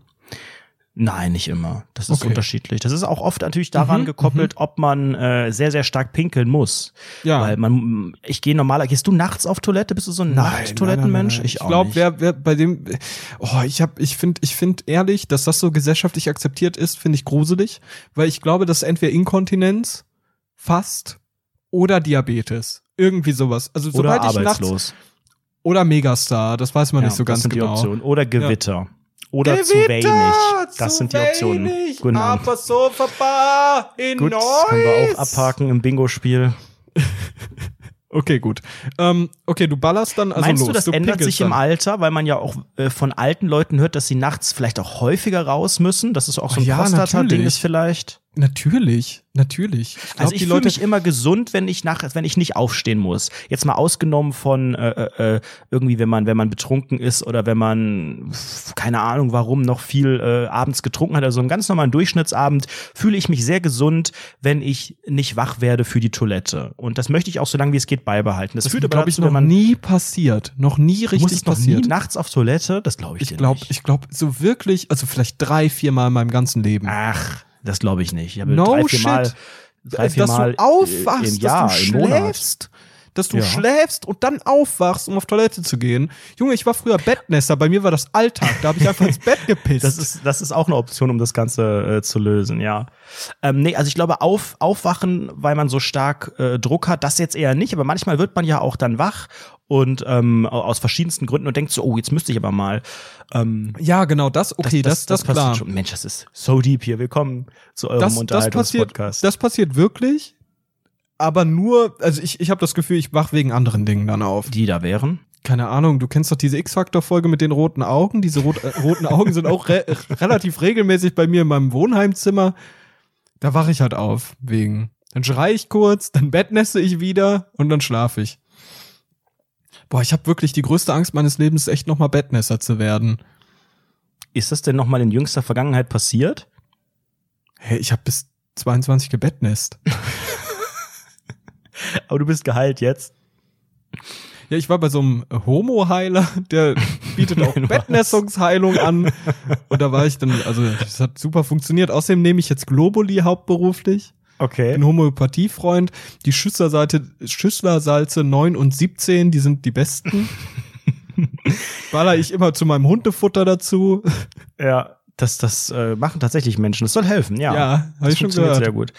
Nein, nicht immer. Das ist okay. unterschiedlich. Das ist auch oft natürlich daran mhm, gekoppelt, mhm. ob man äh, sehr, sehr stark pinkeln muss. Ja. Weil man, ich gehe normaler, gehst du nachts auf Toilette? Bist du so ein Nachttoilettenmensch? Ich, ich glaube, wer, wer bei dem, oh, ich habe, ich finde, ich finde ehrlich, dass das so gesellschaftlich akzeptiert ist, finde ich gruselig, weil ich glaube, dass entweder Inkontinenz, fast oder Diabetes, irgendwie sowas. Also sobald oder ich arbeitslos. nachts oder Megastar, das weiß man ja, nicht so ganz genau. Oder Gewitter. Ja. Oder Gewitter, zu wenig. Das zu sind die Optionen. Wenig. Aber so vorbei in Gut, können wir auch abhaken im Bingo-Spiel. [laughs] Okay, gut. Ähm, okay, du ballerst dann also Meinst los. du, das du ändert sich dann. im Alter, weil man ja auch äh, von alten Leuten hört, dass sie nachts vielleicht auch häufiger raus müssen? Das ist auch so ein ja, Prostata-Ding ist vielleicht. Natürlich, natürlich. Ich glaub, also ich fühle mich immer gesund, wenn ich nach, wenn ich nicht aufstehen muss. Jetzt mal ausgenommen von äh, äh, äh, irgendwie, wenn man, wenn man betrunken ist oder wenn man keine Ahnung, warum noch viel äh, abends getrunken hat. Also einen ganz normalen Durchschnittsabend fühle ich mich sehr gesund, wenn ich nicht wach werde für die Toilette. Und das möchte ich auch so lange wie es geht beibehalten. Das, das führt aber dazu, noch wenn man nie passiert, noch nie richtig noch passiert. Nie nachts auf Toilette, das glaube ich. Ich glaube, ich glaube so wirklich, also vielleicht drei, vier Mal in meinem ganzen Leben. Ach. Das glaube ich nicht. Ich habe no drei, vier Mal, drei, vier dass Mal du aufwachst, im Jahr, dass du schläfst, dass du ja. schläfst und dann aufwachst, um auf Toilette zu gehen. Junge, ich war früher Bettnässer, bei mir war das Alltag, da habe ich einfach ins Bett gepisst. Das ist, das ist auch eine Option, um das Ganze äh, zu lösen, ja. Ähm, nee, also ich glaube, auf, aufwachen, weil man so stark äh, Druck hat, das jetzt eher nicht, aber manchmal wird man ja auch dann wach und ähm, aus verschiedensten Gründen und denkt so, oh, jetzt müsste ich aber mal. Ähm, ja, genau, das, okay, das, das, das, das klar. Schon. Mensch, das ist so deep hier. Willkommen zu eurem das, Unterhaltungspodcast. Das, passiert, das passiert wirklich, aber nur, also ich, ich habe das Gefühl, ich wach wegen anderen Dingen dann auf. Die da wären? Keine Ahnung, du kennst doch diese X-Factor-Folge mit den roten Augen. Diese rot, äh, roten Augen sind auch re [laughs] relativ regelmäßig bei mir in meinem Wohnheimzimmer. Da wache ich halt auf, wegen. Dann schrei ich kurz, dann bettnässe ich wieder und dann schlafe ich. Boah, ich habe wirklich die größte Angst meines Lebens, echt nochmal Bettnässer zu werden. Ist das denn nochmal in jüngster Vergangenheit passiert? Hey, ich habe bis 22 gebettnässt. [laughs] [laughs] Aber du bist geheilt jetzt. Ja, ich war bei so einem Homo-Heiler, der bietet auch [laughs] Bettnässungsheilung an. Und da war ich dann, also das hat super funktioniert. Außerdem nehme ich jetzt Globuli hauptberuflich. Okay. Bin Homöopathiefreund. Die Schüsslerseite, Schüsslersalze 9 und 17, die sind die besten. [laughs] Baller ich immer zu meinem Hundefutter dazu. Ja, das, das äh, machen tatsächlich Menschen. Das soll helfen, ja. Ja, habe ich schon gehört. Sehr gut.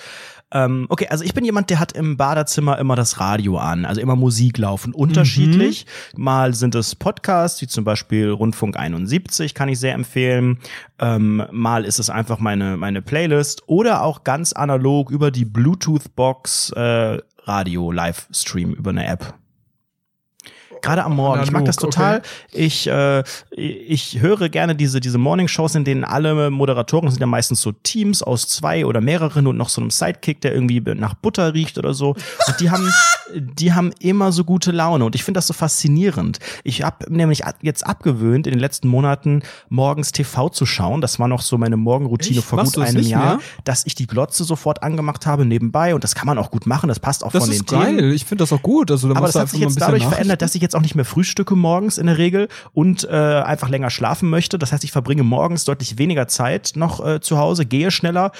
Ähm, okay, also ich bin jemand, der hat im Badezimmer immer das Radio an, also immer Musik laufen, unterschiedlich. Mhm. Mal sind es Podcasts, wie zum Beispiel Rundfunk 71, kann ich sehr empfehlen. Ähm, mal ist es einfach meine, meine Playlist oder auch ganz analog über die Bluetooth-Box äh, Radio-Livestream über eine App. Gerade am Morgen. Ich mag das total. Okay. Ich, äh, ich höre gerne diese, diese Morning-Shows, in denen alle Moderatoren sind ja meistens so Teams aus zwei oder mehreren und noch so einem Sidekick, der irgendwie nach Butter riecht oder so. Und die haben, [laughs] die haben immer so gute Laune. Und ich finde das so faszinierend. Ich habe nämlich jetzt abgewöhnt, in den letzten Monaten morgens TV zu schauen. Das war noch so meine Morgenroutine vor gut einem Jahr, mehr? dass ich die Glotze sofort angemacht habe nebenbei. Und das kann man auch gut machen. Das passt auch das von den geil. Themen. Ich finde das auch gut. Also, Aber das hat sich jetzt dadurch verändert, dass ich jetzt auch nicht mehr frühstücke morgens in der Regel und äh, einfach länger schlafen möchte. Das heißt, ich verbringe morgens deutlich weniger Zeit noch äh, zu Hause, gehe schneller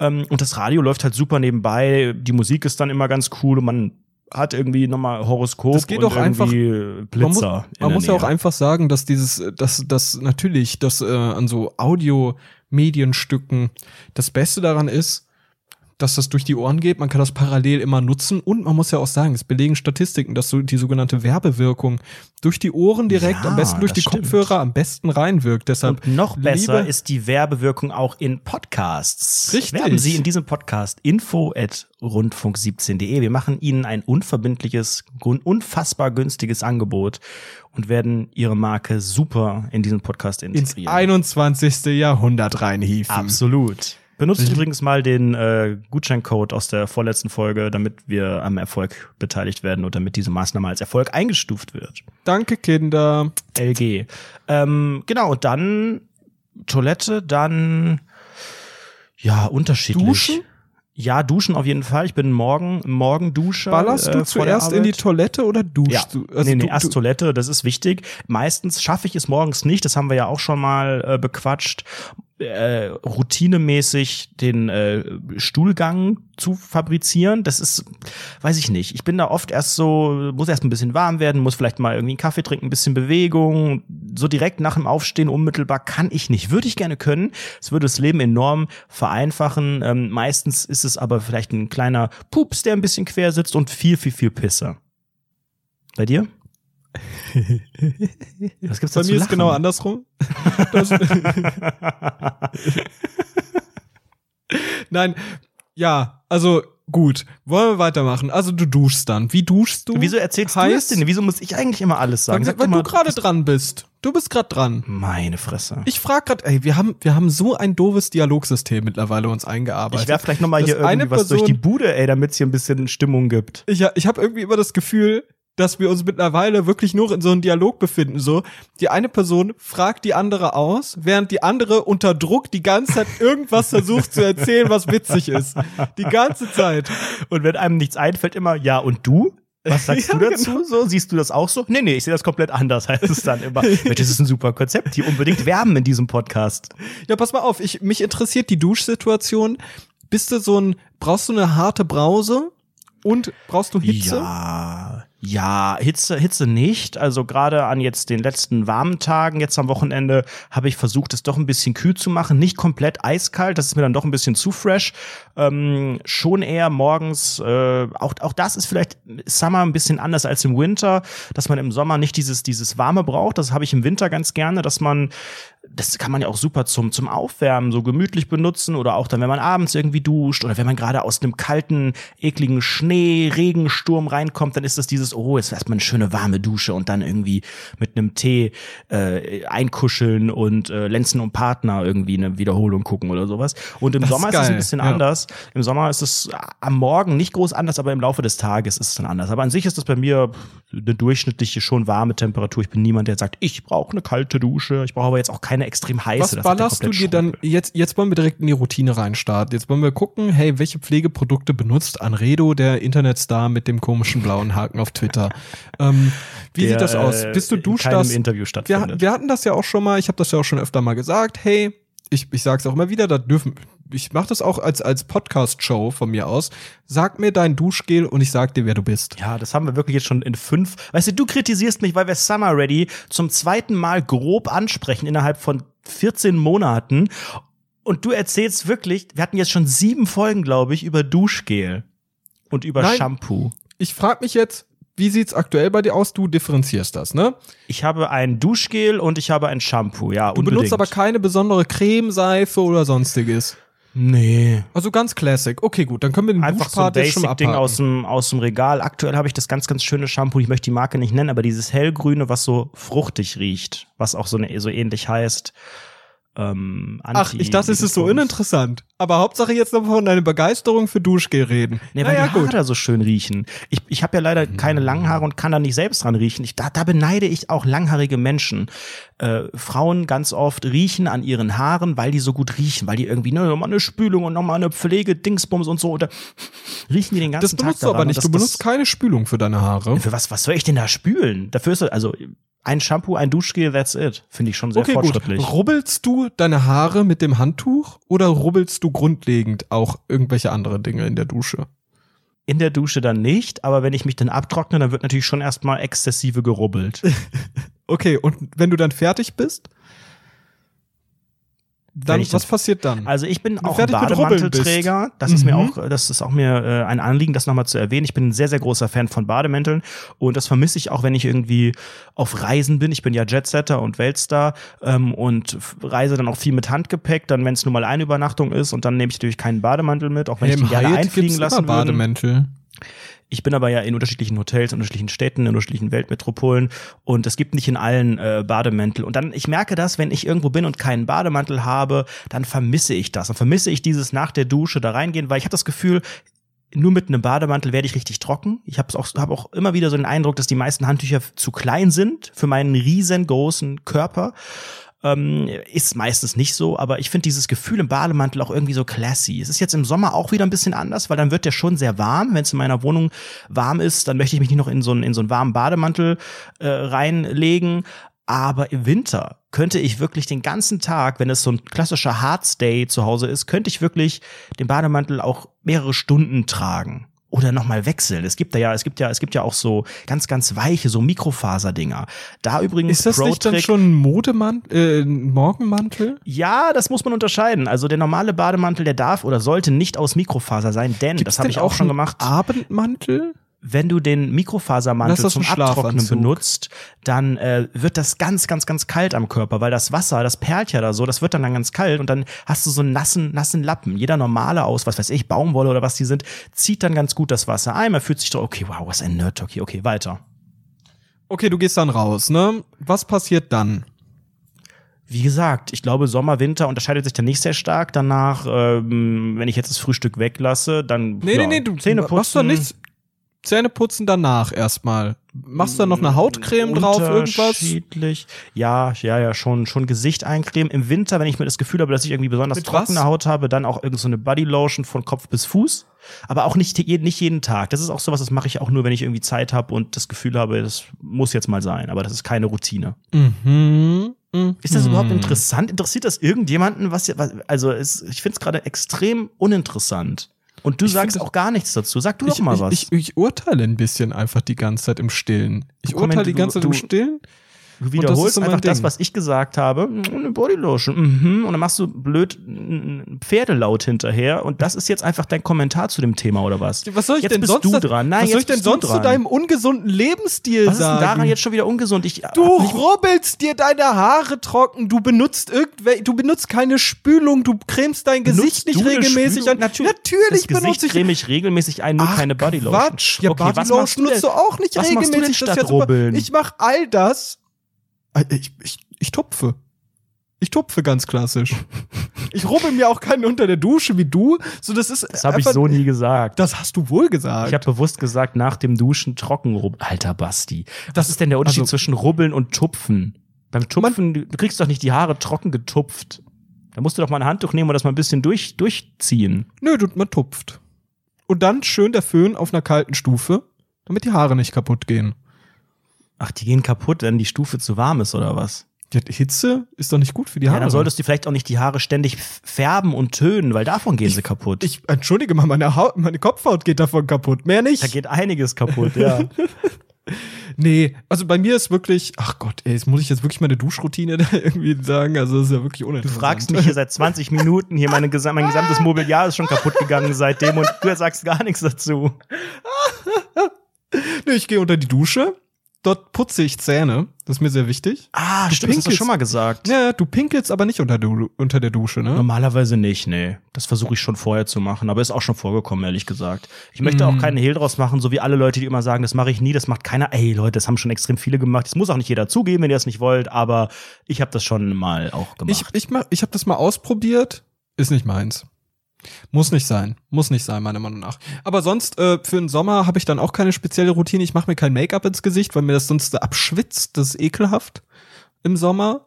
ähm, und das Radio läuft halt super nebenbei. Die Musik ist dann immer ganz cool und man hat irgendwie nochmal Horoskop das geht und doch einfach, Blitzer. Man muss, man muss ja auch einfach sagen, dass dieses, dass das natürlich, dass äh, an so Audio-Medienstücken das Beste daran ist, dass das durch die Ohren geht. Man kann das parallel immer nutzen. Und man muss ja auch sagen, es belegen Statistiken, dass so die sogenannte Werbewirkung durch die Ohren direkt, Ja, am besten durch die stimmt. Kopfhörer, am besten reinwirkt. Deshalb Und noch besser ist die Werbewirkung auch in Podcasts. Richtig. Werben Sie in diesem Podcast info at rundfunk17.de. Wir machen Ihnen ein unverbindliches, unfassbar günstiges Angebot und werden Ihre Marke super in diesen Podcast ins integrieren. 21. Jahrhundert reinhieven. Absolut. Benutzt übrigens mal den äh, Gutscheincode aus der vorletzten Folge, damit wir am Erfolg beteiligt werden und damit diese Maßnahme als Erfolg eingestuft wird. Danke, Kinder. LG. Ähm, genau, und dann Toilette, dann ja, unterschiedlich. Duschen? Ja, duschen auf jeden Fall. Ich bin morgen Morgenduscher. Ballerst du äh, zuerst in die. Toilette oder duschst Ja, du? nee, nee, du, erst Toilette, das ist wichtig. Meistens schaffe ich es morgens nicht, das haben wir ja auch schon mal äh, bequatscht, äh, routinemäßig den äh, Stuhlgang zu fabrizieren. Das ist, weiß ich nicht. Ich bin da oft erst so, muss erst ein bisschen warm werden, muss vielleicht mal irgendwie einen Kaffee trinken, ein bisschen Bewegung. So direkt nach dem Aufstehen unmittelbar kann ich nicht. Würde ich gerne können. Es würde das Leben enorm vereinfachen. Ähm, meistens ist es aber vielleicht ein kleiner Pups, der ein bisschen quer sitzt und viel, viel, viel Pisse. Bei dir? [laughs] Was gibt's bei mir ist genau andersrum. [laughs] Nein, ja, also gut. Wollen wir weitermachen? Also du duschst dann. Wie duschst du? Wieso erzählst du Heiß? das denn? Wieso muss ich eigentlich immer alles sagen? Weil, weil mal, du gerade dran bist. Du bist gerade dran. Meine Fresse. Ich frag grad, ey, wir haben, wir haben so ein doofes Dialogsystem mittlerweile uns eingearbeitet. Ich werf vielleicht noch mal dass hier irgendwie eine was durch Person- die Bude, ey, damit es hier ein bisschen Stimmung gibt. ich, ich habe irgendwie immer das Gefühl, dass wir uns mittlerweile wirklich nur in so einem Dialog befinden. So, die eine Person fragt die andere aus, während die andere unter Druck die ganze Zeit irgendwas versucht zu erzählen, was witzig ist. Die ganze Zeit. Und wenn einem nichts einfällt, immer, ja, und du? Was sagst [laughs] Ja, du dazu? So, siehst du das auch so? Nee, nee, ich sehe das komplett anders, [laughs] heißt es dann immer. [laughs] Mensch, das ist ein super Konzept. Hier unbedingt werben in diesem Podcast. Ja, pass mal auf, ich, mich interessiert die Duschsituation. Bist du so ein, brauchst du eine harte Brause? Und brauchst du Hitze? Ja, ja, Hitze, Hitze nicht. Also gerade an jetzt den letzten warmen Tagen, jetzt am Wochenende, habe ich versucht, es doch ein bisschen kühl zu machen. Nicht komplett eiskalt, das ist mir dann doch ein bisschen zu fresh. Ähm, schon eher morgens, äh, auch, auch das ist vielleicht Summer ein bisschen anders als im Winter, dass man im Sommer nicht dieses, dieses Warme braucht. Das habe ich im Winter ganz gerne, dass man das kann man ja auch super zum, zum Aufwärmen so gemütlich benutzen oder auch dann, wenn man abends irgendwie duscht oder wenn man gerade aus einem kalten, ekligen Schnee, Regensturm reinkommt, dann ist das dieses, oh, jetzt erstmal eine schöne warme Dusche und dann irgendwie mit einem Tee äh, einkuscheln und äh, Lenzen und Partner irgendwie eine Wiederholung gucken oder sowas. Und im Das Sommer ist es ein bisschen ja. anders. Im Sommer ist es am Morgen nicht groß anders, aber im Laufe des Tages ist es dann anders. Aber an sich ist das bei mir eine durchschnittliche, schon warme Temperatur. Ich bin niemand, der sagt, ich brauche eine kalte Dusche. Ich brauche aber jetzt auch keine extrem heiße. Was das ballerst du dir dann, jetzt, jetzt wollen wir direkt in die Routine reinstarten. Jetzt wollen wir gucken, hey, welche Pflegeprodukte benutzt Anredo, der Internetstar mit dem komischen blauen Haken auf Twitter? [laughs] ähm, wie Der, sieht das aus? Bist du duscht das? Interview Wir, stattfindet. wir hatten das ja auch schon mal, ich habe das ja auch schon öfter mal gesagt, hey, ich, ich sag's auch immer wieder, da dürfen, ich mache das auch als, als Podcast-Show von mir aus. Sag mir dein Duschgel und ich sag dir, wer du bist. Ja, das haben wir wirklich jetzt schon in fünf. Weißt du, du kritisierst mich, weil wir Summer Ready zum zweiten Mal grob ansprechen innerhalb von 14 Monaten. Und du erzählst wirklich, wir hatten jetzt schon sieben Folgen, glaube ich, über Duschgel und über Nein. Shampoo. Ich frag mich jetzt, wie sieht's aktuell bei dir aus? Du differenzierst das, ne? Ich habe ein Duschgel und ich habe ein Shampoo, ja. Du benutzt aber keine besondere Creme, Seife oder sonstiges. Nee. Also ganz Classic. Okay, gut, dann können wir den Einfach so ein Basic-Ding aus dem, aus dem Regal. Aktuell habe ich das ganz, ganz schöne Shampoo. Ich möchte die Marke nicht nennen, aber dieses hellgrüne, was so fruchtig riecht, was auch so, ne, so ähnlich heißt. Ähm, Ach, ich dachte, es ist so uninteressant. Aber Hauptsache jetzt noch von deiner Begeisterung für Duschgel reden. Nee, weil naja, die Haare gut. da so schön riechen. Ich, ich habe ja leider keine langen Haare und kann da nicht selbst dran riechen. Ich, da, da beneide ich auch langhaarige Menschen. Äh, Frauen ganz oft riechen an ihren Haaren, weil die so gut riechen, weil die irgendwie ne, nochmal eine Spülung und nochmal eine Pflege, Dingsbums und so. Und da riechen die den ganzen Das Tag benutzt du daran. aber nicht. das, Du benutzt das, keine Spülung für deine Haare. Für was, was soll ich denn da spülen? Dafür ist es, also ein Shampoo, ein Duschgel, that's it. Finde ich schon sehr Okay, gut. fortschrittlich. Rubbelst du deine Haare mit dem Handtuch oder rubbelst du grundlegend auch irgendwelche andere Dinge in der Dusche? In der Dusche dann nicht, aber wenn ich mich dann abtrockne, dann wird natürlich schon erstmal exzessive gerubbelt. [laughs] Okay, und wenn du dann fertig bist? Dann, was das, passiert dann? Also ich bin auch Bademantelträger. Das ist mir Mhm. auch, das ist auch mir äh, ein Anliegen, das nochmal zu erwähnen. Ich bin ein sehr, sehr großer Fan von Bademänteln und das vermisse ich auch, wenn ich irgendwie auf Reisen bin. Ich bin ja Jetsetter und Weltstar ähm, und reise dann auch viel mit Handgepäck. Dann, wenn es nur mal eine Übernachtung ist und dann nehme ich natürlich keinen Bademantel mit, auch wenn ich Im den gerne Hyatt einfliegen lassen würde. Bademäntel. Ich bin aber ja in unterschiedlichen Hotels, in unterschiedlichen Städten, in unterschiedlichen Weltmetropolen und es gibt nicht in allen äh, Bademäntel. Und dann, ich merke das, wenn ich irgendwo bin und keinen Bademantel habe, dann vermisse ich das. Dann vermisse ich dieses nach der Dusche da reingehen, weil ich habe das Gefühl, nur mit einem Bademantel werde ich richtig trocken. Ich habe auch, hab auch immer wieder so den Eindruck, dass die meisten Handtücher zu klein sind für meinen riesengroßen Körper. Ähm, ist meistens nicht so, aber ich finde dieses Gefühl im Bademantel auch irgendwie so classy. Es ist jetzt im Sommer auch wieder ein bisschen anders, weil dann wird der schon sehr warm. Wenn es in meiner Wohnung warm ist, dann möchte ich mich nicht noch in so einen, in so einen warmen Bademantel äh, reinlegen. Aber im Winter könnte ich wirklich den ganzen Tag, wenn es so ein klassischer Hardstay zu Hause ist, könnte ich wirklich den Bademantel auch mehrere Stunden tragen. Oder nochmal wechseln. Es gibt da ja, es gibt ja, es gibt ja auch so ganz, ganz weiche, so Mikrofaserdinger. Da übrigens Ist das nicht dann schon ein Modemantel, äh, Morgenmantel? ja, das muss man unterscheiden. Also der normale Bademantel, der darf oder sollte nicht aus Mikrofaser sein, denn Gibt's das habe ich auch schon gemacht. Abendmantel? Wenn du den Mikrofasermantel zum Abtrocknen benutzt, dann äh, wird das ganz, ganz, ganz kalt am Körper, weil das Wasser, das perlt ja da so, das wird dann, dann ganz kalt und dann hast du so einen nassen, nassen Lappen. Jeder normale aus, was weiß ich, Baumwolle oder was die sind, zieht dann ganz gut das Wasser ein. Man fühlt sich so, okay, wow, was ein Nerd, okay, okay, weiter. Okay, du gehst dann raus, ne? Was passiert dann? Wie gesagt, ich glaube, Sommer, Winter unterscheidet sich dann nicht sehr stark. Danach, ähm, wenn ich jetzt das Frühstück weglasse, dann Nee, ja, nee, nee, du Zähne machst doch putzen. nichts. Zähne putzen danach erstmal. Machst du dann noch eine Hautcreme drauf, irgendwas? Unterschiedlich. Ja, ja, ja, schon, schon Gesicht eincremen. Im Winter, wenn ich mir das Gefühl habe, dass ich irgendwie besonders Mit trockene was? Haut habe, dann auch irgend so eine Bodylotion von Kopf bis Fuß. Aber auch nicht, nicht jeden Tag. Das ist auch sowas, das mache ich auch nur, wenn ich irgendwie Zeit habe und das Gefühl habe, das muss jetzt mal sein. Aber das ist keine Routine. Mhm. mhm. Ist das überhaupt interessant? Interessiert das irgendjemanden? Was, was also es, ich finde es gerade extrem uninteressant. Und du Ich sagst find auch gar nichts dazu. Sag du Ich, doch mal ich, was. ich, urteile ein bisschen einfach die ganze Zeit im Stillen. Ich urteile die ganze Zeit du- im Stillen. Du wiederholst einfach das, was ich gesagt habe. Eine Bodylotion. Mhm. Und dann machst du blöd ein Pferdelaut hinterher. Und das ist jetzt einfach dein Kommentar zu dem Thema, oder was? Was soll ich jetzt denn bist sonst du dran. Nein, was soll ich denn sonst zu deinem ungesunden Lebensstil Was ist denn sagen? daran jetzt schon wieder ungesund? Ich, Du rubbelst dir deine Haare trocken, du benutzt irgendwel du benutzt keine Spülung, du cremst dein Gesicht Benutzt nicht regelmäßig an. Natürlich, Natürlich das Gesicht benutze ich creme ich regelmäßig ein, nur Ach, keine Bodylotion. Quatsch. Ja, okay, was machst Bodylotion du nutzt du auch nicht was machst du denn regelmäßig. das ist statt ja super. rubbeln? Ich mach all das. Äh, Ich, ich, ich tupfe. Ich tupfe ganz klassisch. [laughs] ich rubbel mir auch keinen unter der Dusche wie du. So, das ist Das habe ich so nie gesagt. Das hast du wohl gesagt. Ich habe bewusst gesagt, nach dem Duschen trocken rubbeln. Alter Basti. Was ist denn der Unterschied also- zwischen rubbeln und tupfen? Beim Tupfen, du kriegst doch nicht die Haare trocken getupft. Da musst du doch mal ein Handtuch nehmen und das mal ein bisschen durch, durchziehen. Nö, du, man tupft. Und dann schön der Föhn auf einer kalten Stufe, damit die Haare nicht kaputt gehen. Ach, die gehen kaputt, wenn die Stufe zu warm ist oder was? Die Hitze ist doch nicht gut für die Ja, Haare. dann solltest du vielleicht auch nicht die Haare ständig färben und tönen, weil davon gehen sie kaputt. ich entschuldige mal, meine Haut, meine Kopfhaut geht davon kaputt. Mehr nicht. da geht einiges kaputt, ja. [laughs] Nee, also bei mir ist wirklich, ach Gott, ey, jetzt muss ich jetzt wirklich meine Duschroutine [laughs] da irgendwie sagen. Also das ist ja wirklich Du uninteressant. fragst mich hier seit 20 Minuten, hier meine, mein gesamtes Mobiliar ist schon kaputt gegangen seitdem und du sagst gar nichts dazu. [laughs] Nee, ich gehe unter die Dusche. Dort putze ich Zähne. Das ist mir sehr wichtig. Ah, Du stimmt, das hast du pinkelst- schon mal gesagt. Ja, du pinkelst aber nicht unter, du, unter der Dusche, ne? Normalerweise nicht, nee. Das versuche ich schon vorher zu machen, aber ist auch schon vorgekommen, ehrlich gesagt. Ich möchte auch Mm. keinen Hehl draus machen, so wie alle Leute, die immer sagen, das mache ich nie, das macht keiner. Ey, Leute, das haben schon extrem viele gemacht. Das muss auch nicht jeder zugeben, wenn ihr das nicht wollt, aber ich habe das schon mal auch gemacht. Ich, ich, mach- ich habe das mal ausprobiert. Ist nicht meins. Muss nicht sein. Muss nicht sein, meiner Meinung nach. Aber sonst, äh, für den Sommer habe ich dann auch keine spezielle Routine. Ich mache mir kein Make-up ins Gesicht, weil mir das sonst abschwitzt. Das ist ekelhaft im Sommer.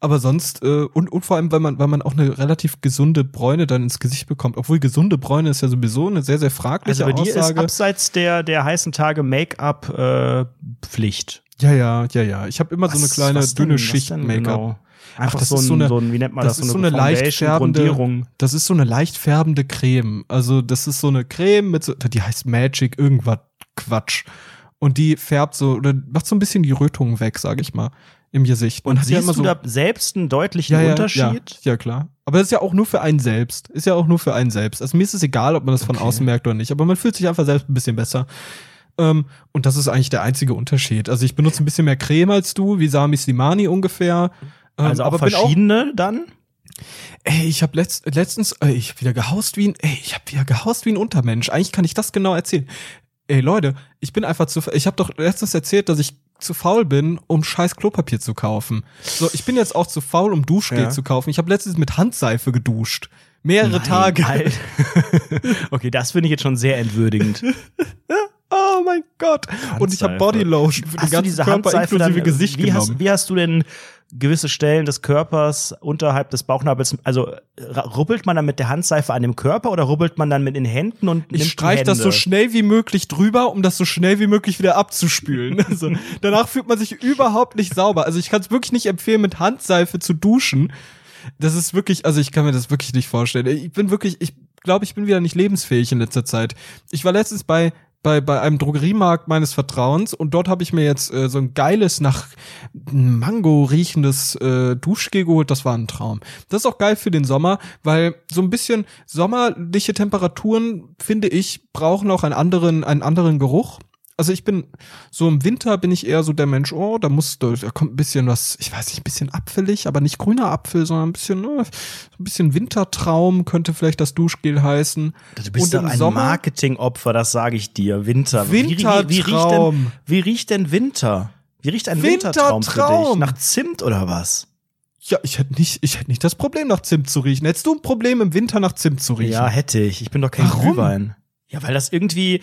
Aber sonst, äh, und, und vor allem, weil man, weil man auch eine relativ gesunde Bräune dann ins Gesicht bekommt. Obwohl gesunde Bräune ist ja sowieso eine sehr, sehr fragliche also bei dir ist abseits der, der heißen Tage Make-up äh, Pflicht. ja, ja, ja, ja. Ich habe immer so eine Was- kleine was denn? dünne Was Schicht denn Make-up. genau? Einfach das so, ist ein, so eine- so ein, wie nennt man das, das ist so eine leicht färbende-. Das ist so eine leicht färbende Creme. Also, das ist so eine Creme mit so, die heißt Magic, irgendwas Quatsch. Und die färbt so, oder macht so ein bisschen die Rötung weg, sag ich mal. im Gesicht. Man und siehst ja du so, da selbst einen deutlichen ja, ja, Unterschied? Ja, ja, klar. Aber das ist ja auch nur für einen selbst. Ist ja auch nur für einen selbst. Also mir ist es egal, ob man das von okay. außen merkt oder nicht, aber man fühlt sich einfach selbst ein bisschen besser. Ähm, und das ist eigentlich der einzige Unterschied. Also ich benutze ein bisschen mehr Creme als du, wie Sami Slimani ungefähr. Ähm, also auch aber verschiedene auch, dann? Ey, ich habe letzt, letztens, ey, ich habe wieder gehaust wie ein, ey, ich habe wieder gehaust wie ein Untermensch. Eigentlich kann ich das genau erzählen. Ey Leute, ich bin einfach zu, ich habe doch letztens erzählt, dass ich zu faul bin, um scheiß Klopapier zu kaufen. So, ich bin jetzt auch zu faul, um Duschgel ja. zu kaufen. Ich habe letztens mit Handseife geduscht. Mehrere Nein, Tage. [laughs] okay, das finde ich jetzt schon sehr entwürdigend. [laughs] oh mein Gott. Handseife. Und ich habe Bodylotion für den ganzen Körper Handseife inklusive dann, Gesicht wie genommen. Hast, wie hast du denn gewisse Stellen des Körpers unterhalb des Bauchnabels, also rubbelt man dann mit der Handseife an dem Körper oder rubbelt man dann mit den Händen und Ich streich das so schnell wie möglich drüber, um das so schnell wie möglich wieder abzuspülen. [laughs] Also, danach fühlt man sich überhaupt nicht sauber. Also ich kann es wirklich nicht empfehlen, mit Handseife zu duschen. Das ist wirklich, also ich kann mir das wirklich nicht vorstellen. Ich bin wirklich, ich glaube, ich bin wieder nicht lebensfähig in letzter Zeit. Ich war letztens bei bei, bei einem Drogeriemarkt meines Vertrauens und dort habe ich mir jetzt äh, so ein geiles, nach Mango riechendes äh, Duschgel geholt. Das war ein Traum. Das ist auch geil für den Sommer, weil so ein bisschen sommerliche Temperaturen, finde ich, brauchen auch einen anderen, einen anderen Geruch also ich bin so im Winter bin ich eher so der Mensch, oh, da muss da kommt ein bisschen was, ich weiß nicht, ein bisschen apfelig, aber nicht grüner Apfel, sondern ein bisschen ne, ein bisschen Wintertraum könnte vielleicht das Duschgel heißen. Du bist doch ein Sommer, Marketingopfer, das sage ich dir. Winter. Wintertraum. Wie, wie, wie, riecht denn, wie riecht denn Winter? Wie riecht ein Wintertraum, Wintertraum für dich? Nach Zimt oder was? Ja, ich hätte nicht, ich hätte nicht das Problem nach Zimt zu riechen. Hättest du ein Problem im Winter nach Zimt zu riechen? Ja, hätte ich. Ich bin doch kein Warum? Glühwein. Ja, weil das irgendwie,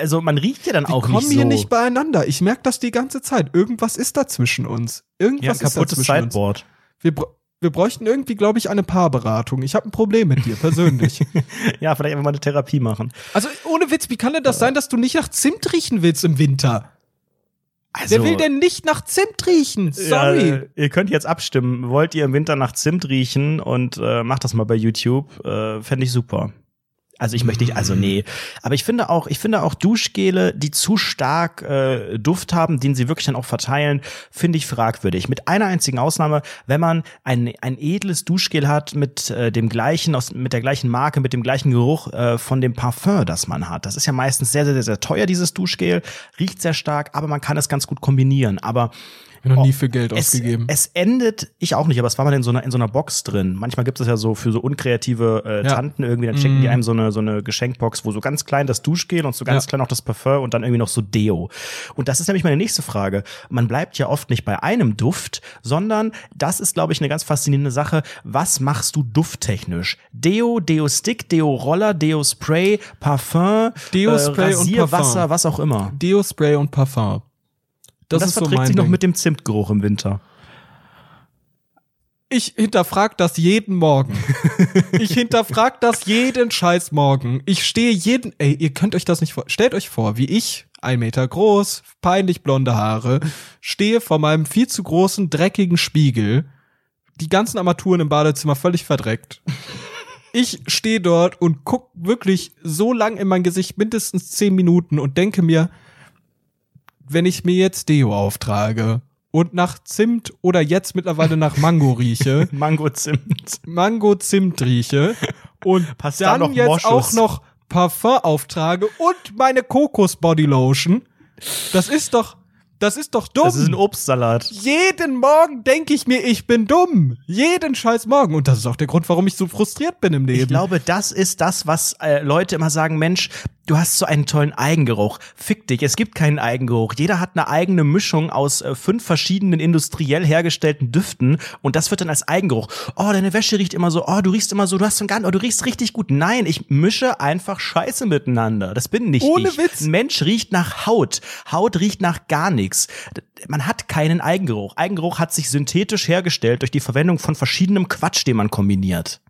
also man riecht ja dann die auch nicht so. kommen hier nicht beieinander. Ich merke das die ganze Zeit. Irgendwas ist da zwischen uns. Irgendwas ja, ist da zwischen Sideboard. Uns. Wir, wir bräuchten irgendwie, glaube ich, eine Paarberatung. Ich habe ein Problem mit dir persönlich. [laughs] ja, vielleicht einfach mal eine Therapie machen. Also ohne Witz, wie kann denn das sein, dass du nicht nach Zimt riechen willst im Winter? Also, Wer will denn nicht nach Zimt riechen? Sorry. Ja, ihr könnt jetzt abstimmen. Wollt ihr im Winter nach Zimt riechen? Und äh, macht das mal bei YouTube. Äh, Fände ich super. Also ich möchte nicht, also nee. Aber ich finde auch, ich finde auch Duschgele, die zu stark äh, Duft haben, den sie wirklich dann auch verteilen, finde ich fragwürdig. Mit einer einzigen Ausnahme, wenn man ein, ein edles Duschgel hat mit äh, dem gleichen, aus, mit der gleichen Marke, mit dem gleichen Geruch äh, von dem Parfum, das man hat. Das ist ja meistens sehr, sehr, sehr, sehr teuer, dieses Duschgel, riecht sehr stark, aber man kann es ganz gut kombinieren. Aber ich noch nie für Geld es, ausgegeben. Es endet, ich auch nicht, aber es war mal in so einer, in so einer Box drin. Manchmal gibt es ja so für so unkreative äh, ja. Tanten irgendwie, dann schenken mm. die mhm. einem so eine, so eine Geschenkbox, wo so ganz klein das Duschgel und so ganz ja. klein auch das Parfum und dann irgendwie noch so Deo. Und das ist nämlich meine nächste Frage. Man bleibt ja oft nicht bei einem Duft, sondern das ist, glaube ich, eine ganz faszinierende Sache. Was machst du dufttechnisch? Deo, Deo-Stick, Deo-Roller, Deo-Spray, Parfum, Deo-Spray äh, und Parfum. was auch immer. Deo-Spray und Parfum. Das, das verträgt so sich Ding. noch mit dem Zimtgeruch im Winter. Ich hinterfrag das jeden Morgen. [laughs] ich hinterfrag das jeden scheiß Morgen. Ich stehe jeden, ey, ihr könnt euch das nicht vor, stellt euch vor, wie ich, ein Meter groß, peinlich blonde Haare, stehe vor meinem viel zu großen, dreckigen Spiegel, die ganzen Armaturen im Badezimmer völlig verdreckt. Ich stehe dort und guck wirklich so lang in mein Gesicht, mindestens zehn Minuten und denke mir, wenn ich mir jetzt Deo auftrage und nach Zimt oder jetzt mittlerweile nach Mango rieche. [laughs] Mango-Zimt. Mango-Zimt rieche und Passt dann da jetzt Moschus. auch noch Parfum auftrage und meine Kokos Body Lotion. Das ist doch das ist doch dumm. Das ist ein Obstsalat. Jeden Morgen denke ich mir, ich bin dumm. Jeden scheiß Morgen. Und das ist auch der Grund, warum ich so frustriert bin im Leben. Ich glaube, das ist das, was äh, Leute immer sagen, Mensch, du hast so einen tollen Eigengeruch. Fick dich, es gibt keinen Eigengeruch. Jeder hat eine eigene Mischung aus äh, fünf verschiedenen industriell hergestellten Düften und das wird dann als Eigengeruch. Oh, deine Wäsche riecht immer so, oh, du riechst immer so, du hast so ein ganz, oh, du riechst richtig gut. Nein, ich mische einfach Scheiße miteinander. Das bin nicht Ohne ich. Witz. Ein Mensch riecht nach Haut. Haut riecht nach gar nichts. Man hat keinen Eigengeruch. Eigengeruch hat sich synthetisch hergestellt durch die Verwendung von verschiedenem Quatsch, den man kombiniert.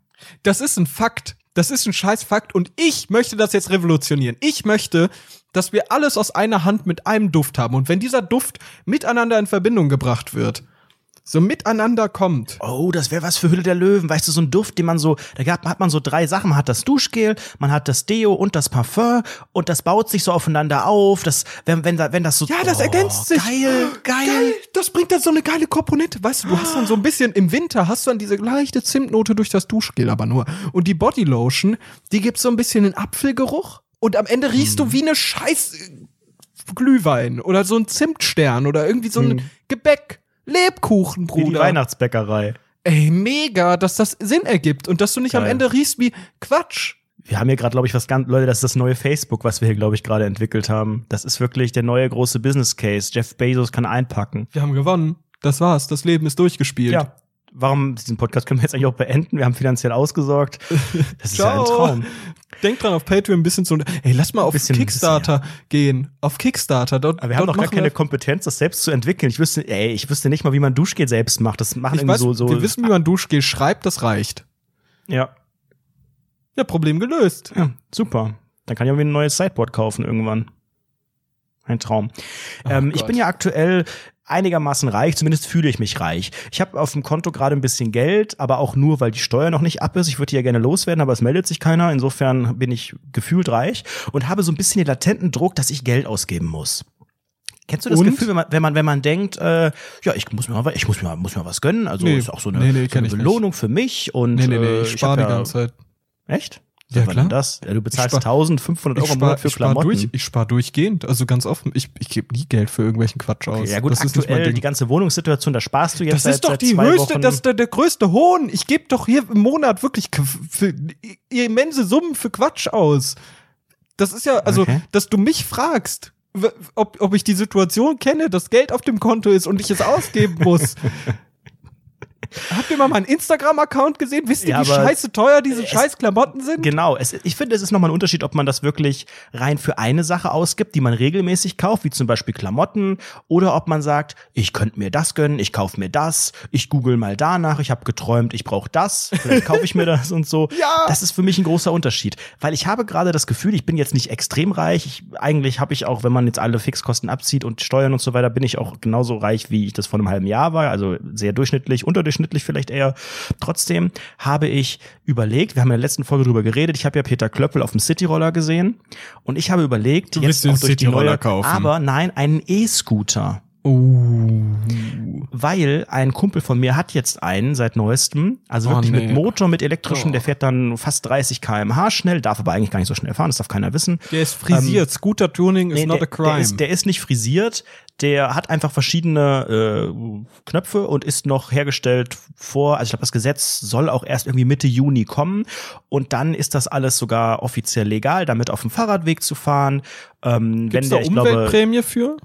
Das ist ein Fakt. Das ist ein scheiß Fakt und ich möchte das jetzt revolutionieren. Ich möchte, dass wir alles aus einer Hand mit einem Duft haben und wenn dieser Duft miteinander in Verbindung gebracht wird, so miteinander kommt. Oh, das wäre was für Hülle der Löwen. Weißt du, so ein Duft, den man so, da gab, hat man so drei Sachen. Man hat das Duschgel, man hat das Deo und das Parfum und das baut sich so aufeinander auf. Das, wenn, wenn, wenn das so. Ja, das oh, ergänzt sich. Geil, geil, geil. Das bringt dann so eine geile Komponente. Weißt du, du hast dann so ein bisschen im Winter hast du dann diese leichte Zimtnote durch das Duschgel aber nur. Und die Bodylotion, die gibt so ein bisschen einen Apfelgeruch. Und am Ende riechst hm. du wie eine scheiß Glühwein oder so ein Zimtstern oder irgendwie so ein hm. Gebäck. Lebkuchen, Bruder. Wie die Weihnachtsbäckerei. Ey, mega, dass das Sinn ergibt und dass du nicht Geil. am Ende riechst wie Quatsch. Wir haben hier gerade, glaube ich, was ganz, Leute, das ist das neue Facebook, was wir hier, glaube ich, gerade entwickelt haben. Das ist wirklich der neue große Business Case. Jeff Bezos kann einpacken. Wir haben gewonnen. Das war's. Das Leben ist durchgespielt. Ja. Warum, diesen Podcast können wir jetzt eigentlich auch beenden. Wir haben finanziell ausgesorgt. [laughs] Das ist ja ein Traum. Denk dran, auf Patreon ein bisschen zu. Ey, lass mal auf bisschen, Kickstarter bisschen, ja. gehen. Auf Kickstarter. Dort, Aber wir haben doch gar keine Kompetenz, das selbst zu entwickeln. Ich wüsste, ey, ich wüsste nicht mal, wie man Duschgel selbst macht. Das machen ich irgendwie weiß, so, so. Wir wissen, wie man Duschgel schreibt, das reicht. Ja. Ja, Problem gelöst. Ja, super. Dann kann ich auch wieder ein neues Sideboard kaufen irgendwann. Ein Traum. ähm, ich bin ja aktuell einigermaßen reich, zumindest fühle ich mich reich. Ich habe auf dem Konto gerade ein bisschen Geld, aber auch nur, weil die Steuer noch nicht ab ist. Ich würde die ja gerne loswerden, aber es meldet sich keiner. Insofern bin ich gefühlt reich und habe so ein bisschen den latenten Druck, dass ich Geld ausgeben muss. Kennst du das und? Gefühl, wenn man, wenn man, wenn man denkt, äh, ja, ich muss mir mal, ich muss mir, muss mir was gönnen, also nee, ist auch so eine, nee, nee, so eine Belohnung für mich und nee, nee, nee, ich, äh, ich spare die ganze Zeit. Echt? Ja, klar. das? Ja, du bezahlst 1500 Euro im Monat für ich Klamotten. Durch, ich spare durchgehend, also ganz offen. Ich, ich gebe nie Geld für irgendwelchen Quatsch aus. Okay, ja gut, das aktuell ist die ganze Wohnungssituation, da sparst du jetzt Das seit, ist doch die höchste, Wochen. das ist der, der größte Hohn. Ich gebe doch hier im Monat wirklich für immense Summen für Quatsch aus. Das ist ja, also, okay. dass du mich fragst, ob, ob ich die Situation kenne, dass Geld auf dem Konto ist und ich es ausgeben muss. [laughs] Habt ihr mal meinen Instagram-Account gesehen? Wisst ihr, ja, wie scheiße teuer diese scheiß Klamotten sind? Genau. Es, ich finde, es ist nochmal ein Unterschied, ob man das wirklich rein für eine Sache ausgibt, die man regelmäßig kauft, wie zum Beispiel Klamotten, oder ob man sagt, ich könnte mir das gönnen, ich kaufe mir das, ich google mal danach, ich habe geträumt, ich brauche das, vielleicht kaufe ich mir das und so. [laughs] Ja. Das ist für mich ein großer Unterschied, weil ich habe gerade das Gefühl, ich bin jetzt nicht extrem reich. Ich, eigentlich habe ich auch, wenn man jetzt alle Fixkosten abzieht und Steuern und so weiter, bin ich auch genauso reich, wie ich das vor einem halben Jahr war, also sehr durchschnittlich, unterdurchschnittlich durchschnittlich vielleicht eher. Trotzdem habe ich überlegt, wir haben in der letzten Folge drüber geredet, ich habe ja Peter Klöppel auf dem Cityroller gesehen und ich habe überlegt, du jetzt auch durch die neue, kaufen. aber nein, einen E-Scooter. Uh. Weil ein Kumpel von mir hat jetzt einen seit neuestem, also oh, wirklich nee. mit Motor, mit elektrischen, oh. der fährt dann fast 30 kmh schnell, darf aber eigentlich gar nicht so schnell fahren, das darf keiner wissen. Der ist frisiert, ähm, Scooter-Tuning is nee, not der, a crime. Der ist, der ist nicht frisiert, der hat einfach verschiedene äh, Knöpfe und ist noch hergestellt vor, also ich glaube, das Gesetz soll auch erst irgendwie Mitte Juni kommen und dann ist das alles sogar offiziell legal, damit auf dem Fahrradweg zu fahren. Ähm, Gibt's wenn der, da Umweltprämie glaube, für?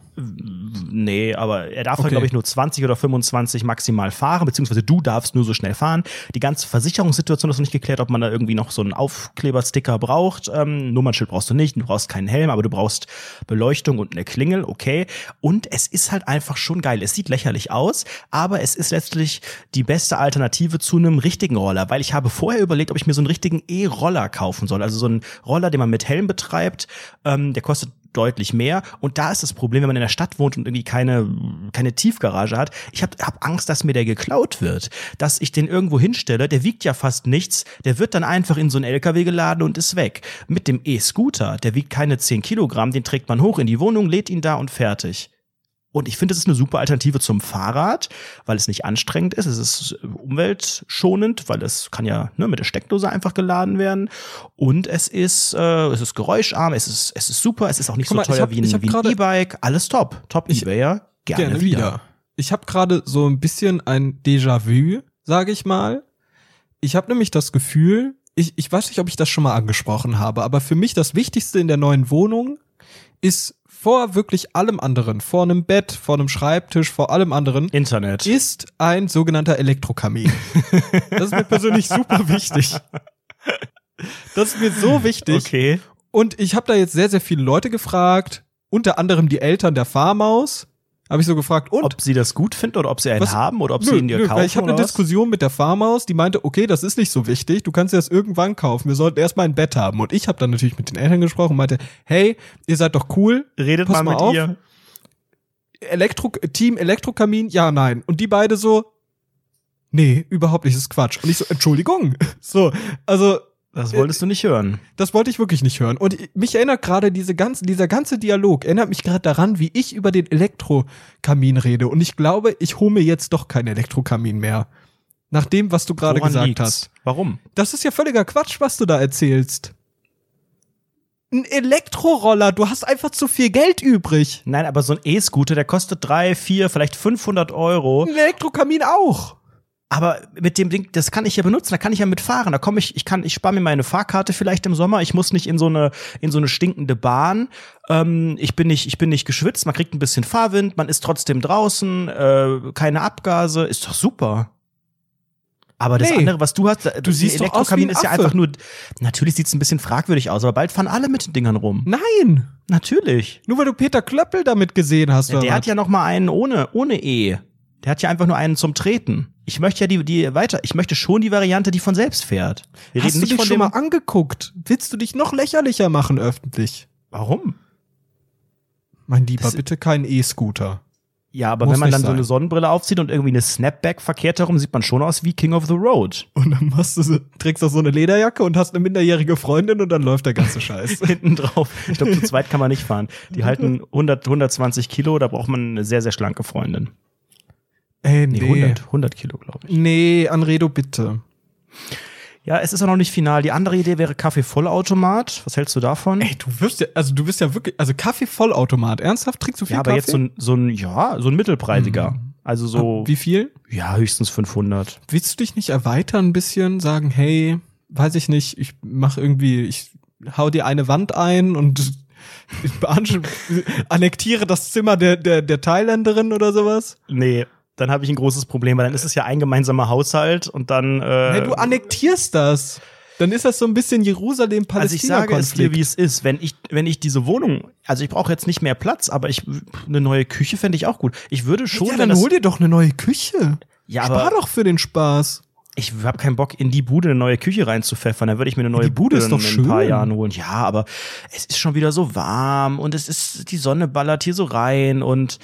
Nee, aber er darf okay. halt, glaube ich, nur 20 oder 25 maximal fahren, beziehungsweise du darfst nur so schnell fahren. Die ganze Versicherungssituation ist noch nicht geklärt, ob man da irgendwie noch so einen Aufklebersticker braucht. Ähm, Nummernschild brauchst du nicht, du brauchst keinen Helm, aber du brauchst Beleuchtung und eine Klingel, okay. Und es ist halt einfach schon geil. Es sieht lächerlich aus, aber es ist letztlich die beste Alternative zu einem richtigen Roller, weil ich habe vorher überlegt, ob ich mir so einen richtigen E-Roller kaufen soll. Also so einen Roller, den man mit Helm betreibt. Ähm, der kostet deutlich mehr. Und da ist das Problem, wenn man in der Stadt wohnt und irgendwie keine, keine Tiefgarage hat. Ich habe hab Angst, dass mir der geklaut wird. Dass ich den irgendwo hinstelle, der wiegt ja fast nichts, der wird dann einfach in so einen LKW geladen und ist weg. Mit dem E-Scooter, der wiegt keine 10 Kilogramm, den trägt man hoch in die Wohnung, lädt ihn da und fertig. Und ich finde, es ist eine super Alternative zum Fahrrad, weil es nicht anstrengend ist. Es ist umweltschonend, weil es kann ja ne, mit der Steckdose einfach geladen werden. Und es ist, äh, es ist geräuscharm, es ist, es ist super, es ist auch nicht Guck so teuer hab, wie ein, E-Bike. Alles top. Top ich, eBayer. Gerne, gerne wieder. wieder. Ich habe gerade so ein bisschen ein Déjà-vu, sage ich mal. Ich habe nämlich das Gefühl, ich, ich weiß nicht, ob ich das schon mal angesprochen habe, aber für mich das Wichtigste in der neuen Wohnung ist vor wirklich allem anderen, vor einem Bett, vor einem Schreibtisch, vor allem anderen, Internet, ist ein sogenannter Elektrokamin. [laughs] das ist mir persönlich super wichtig. Das ist mir so wichtig. Okay. Und ich habe da jetzt sehr, sehr viele Leute gefragt, unter anderem die Eltern der Farmaus, habe ich so gefragt, und? Ob sie das gut finden oder ob sie einen was? haben oder ob nö, sie ihn dir nö, kaufen. Ich habe eine was? Diskussion mit der Farmaus, die meinte, okay, das ist nicht so wichtig, du kannst dir das irgendwann kaufen, wir sollten erstmal ein Bett haben. Und ich habe dann natürlich mit den Eltern gesprochen und meinte, hey, ihr seid doch cool, redet mal, mal mit auf. ihr. Elektro Team Elektrokamin, ja, nein. Und die beide so, Nee, überhaupt nicht, das ist Quatsch. Und ich so, Entschuldigung. [laughs] So, also das wolltest du nicht hören. Das wollte ich wirklich nicht hören. Und mich erinnert gerade diese ganze, dieser ganze Dialog, erinnert mich gerade daran, wie ich über den Elektrokamin rede. Und ich glaube, ich hole mir jetzt doch keinen Elektrokamin mehr. Nach dem, was du gerade gesagt liegt's? hast. Warum? Das ist ja völliger Quatsch, was du da erzählst. Ein Elektroroller, du hast einfach zu viel Geld übrig. Nein, aber so ein E-Scooter, der kostet drei, vier, vielleicht 500 Euro. Ein Elektrokamin auch. Aber mit dem Ding, das kann ich ja benutzen, da kann ich ja mitfahren. Da komme ich, ich kann, ich spare mir meine Fahrkarte vielleicht im Sommer. Ich muss nicht in so eine, in so eine stinkende Bahn. Ähm, ich bin nicht, ich bin nicht geschwitzt. Man kriegt ein bisschen Fahrwind, man ist trotzdem draußen, äh, keine Abgase, ist doch super. Aber das nee, andere, was du hast, du siehst Elektrokamin ist ja einfach nur. Natürlich sieht's ein bisschen fragwürdig aus, aber bald fahren alle mit den Dingern rum. Nein, natürlich. Nur weil du Peter Klöppel damit gesehen hast. Ja, der hat ja noch mal einen ohne ohne E. Der hat ja einfach nur einen zum Treten. Ich möchte ja die, die weiter, ich möchte schon die Variante, die von selbst fährt. Wir Hast du dich schon mal angeguckt? Willst du dich noch lächerlicher machen öffentlich? Warum? Mein Lieber, das bitte kein E-Scooter. Ja, aber Muss wenn man dann sein. so eine Sonnenbrille aufzieht und irgendwie eine Snapback verkehrt herum, sieht man schon aus wie King of the Road. Und dann machst du so, trägst du so eine Lederjacke und hast eine minderjährige Freundin und dann läuft der ganze Scheiß. [laughs] Hinten drauf. Ich glaube, zu zweit kann man nicht fahren. Die halten 100, 120 Kilo, da braucht man eine sehr, sehr schlanke Freundin. Ey, nee. nee 100, 100 Kilo, glaube ich. Nee, Anredo, bitte. Ja, es ist auch noch nicht final. Die andere Idee wäre Kaffee-Vollautomat. Was hältst du davon? Ey, du wirst ja, also du bist ja wirklich, also Kaffee-Vollautomat. Ernsthaft trinkst du viel Ja, aber Kaffee? jetzt so ein, so ein, ja, so ein mittelpreisiger. Mhm. Also so. Wie viel? Ja, höchstens 500. Willst du dich nicht erweitern ein bisschen? Sagen, hey, weiß ich nicht, ich mach irgendwie, ich hau dir eine Wand ein und [laughs] [laughs] annektiere das Zimmer der, der, der Thailänderin oder sowas? Nee, dann habe ich ein großes Problem, weil dann ist es ja ein gemeinsamer Haushalt und dann. Äh, hey, du annektierst das. Dann ist das so ein bisschen Jerusalem-Palästina. Also ich sage es dir, wie es ist. Wenn ich, wenn ich diese Wohnung, also ich brauche jetzt nicht mehr Platz, aber ich eine neue Küche fände ich auch gut. Ich würde schon. Ja, dann hol dir doch eine neue Küche. Ja, aber Spar doch für den Spaß ich habe keinen Bock, in die Bude eine neue Küche reinzupfeffern. Da würde ich mir eine neue die Bude, Bude in, in ein paar Jahren holen. Ja, aber es ist schon wieder so warm und es ist, die Sonne ballert hier so rein und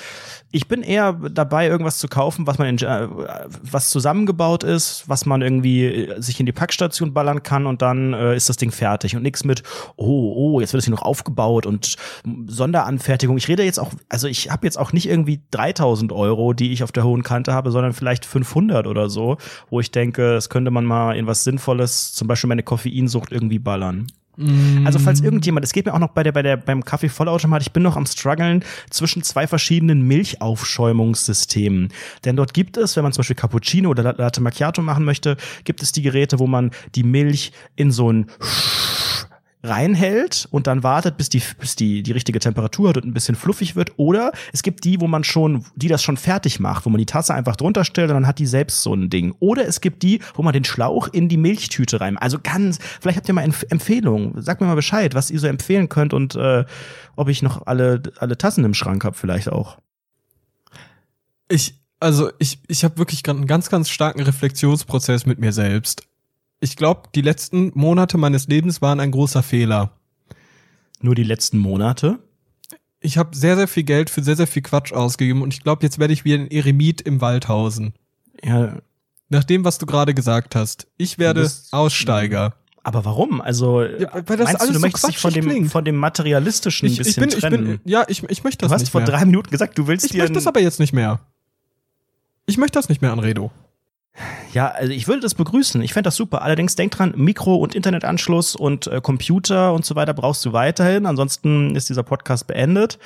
ich bin eher dabei, irgendwas zu kaufen, was man in, äh, was zusammengebaut ist, was man irgendwie äh, sich in die Packstation ballern kann und dann äh, ist das Ding fertig und nichts mit, oh, oh, jetzt wird es hier noch aufgebaut und Sonderanfertigung. Ich rede jetzt auch, also ich habe jetzt auch nicht irgendwie 3000 Euro, die ich auf der hohen Kante habe, sondern vielleicht 500 oder so, wo ich denke, das könnte man mal in was Sinnvolles, zum Beispiel meine Koffeinsucht irgendwie ballern. Mm. Also falls irgendjemand, es geht mir auch noch bei der, bei der, beim Kaffee-Vollautomat, ich bin noch am struggeln zwischen zwei verschiedenen Milchaufschäumungssystemen. Denn dort gibt es, wenn man zum Beispiel Cappuccino oder Latte Macchiato machen möchte, gibt es die Geräte, wo man die Milch in so ein reinhält und dann wartet, bis die, bis die, die richtige Temperatur hat und ein bisschen fluffig wird. Oder es gibt die, wo man schon, die das schon fertig macht, wo man die Tasse einfach drunter stellt und dann hat die selbst so ein Ding. Oder es gibt die, wo man den Schlauch in die Milchtüte rein. Also ganz, vielleicht habt ihr mal Empf Empfehlungen. Sagt mir mal Bescheid, was ihr so empfehlen könnt und äh, ob ich noch alle, alle Tassen im Schrank habe, vielleicht auch. Ich, also ich, ich habe wirklich einen ganz, ganz starken Reflexionsprozess mit mir selbst ich glaube, die letzten Monate meines Lebens waren ein großer Fehler. Nur die letzten Monate? Ich habe sehr, sehr viel Geld für sehr, sehr viel Quatsch ausgegeben und ich glaube, jetzt werde ich wie ein Eremit im Waldhausen. Ja. Nach dem, was du gerade gesagt hast. Ich werde Aussteiger. Aber warum? Also, ja, weil das meinst alles du, du so möchtest dich von dem, klingt. von dem materialistischen ich, ein bisschen ich bin, trennen? Ich bin, ja, ich, ich möchte das Du hast nicht vor mehr. drei Minuten gesagt, du willst ich dir. Ich möchte das aber jetzt nicht mehr. Ich möchte das nicht mehr, Anredo. Ja, also ich würde das begrüßen. Ich fände das super. Allerdings denk dran, Mikro- und Internetanschluss und äh, Computer und so weiter brauchst du weiterhin. Ansonsten ist dieser Podcast beendet.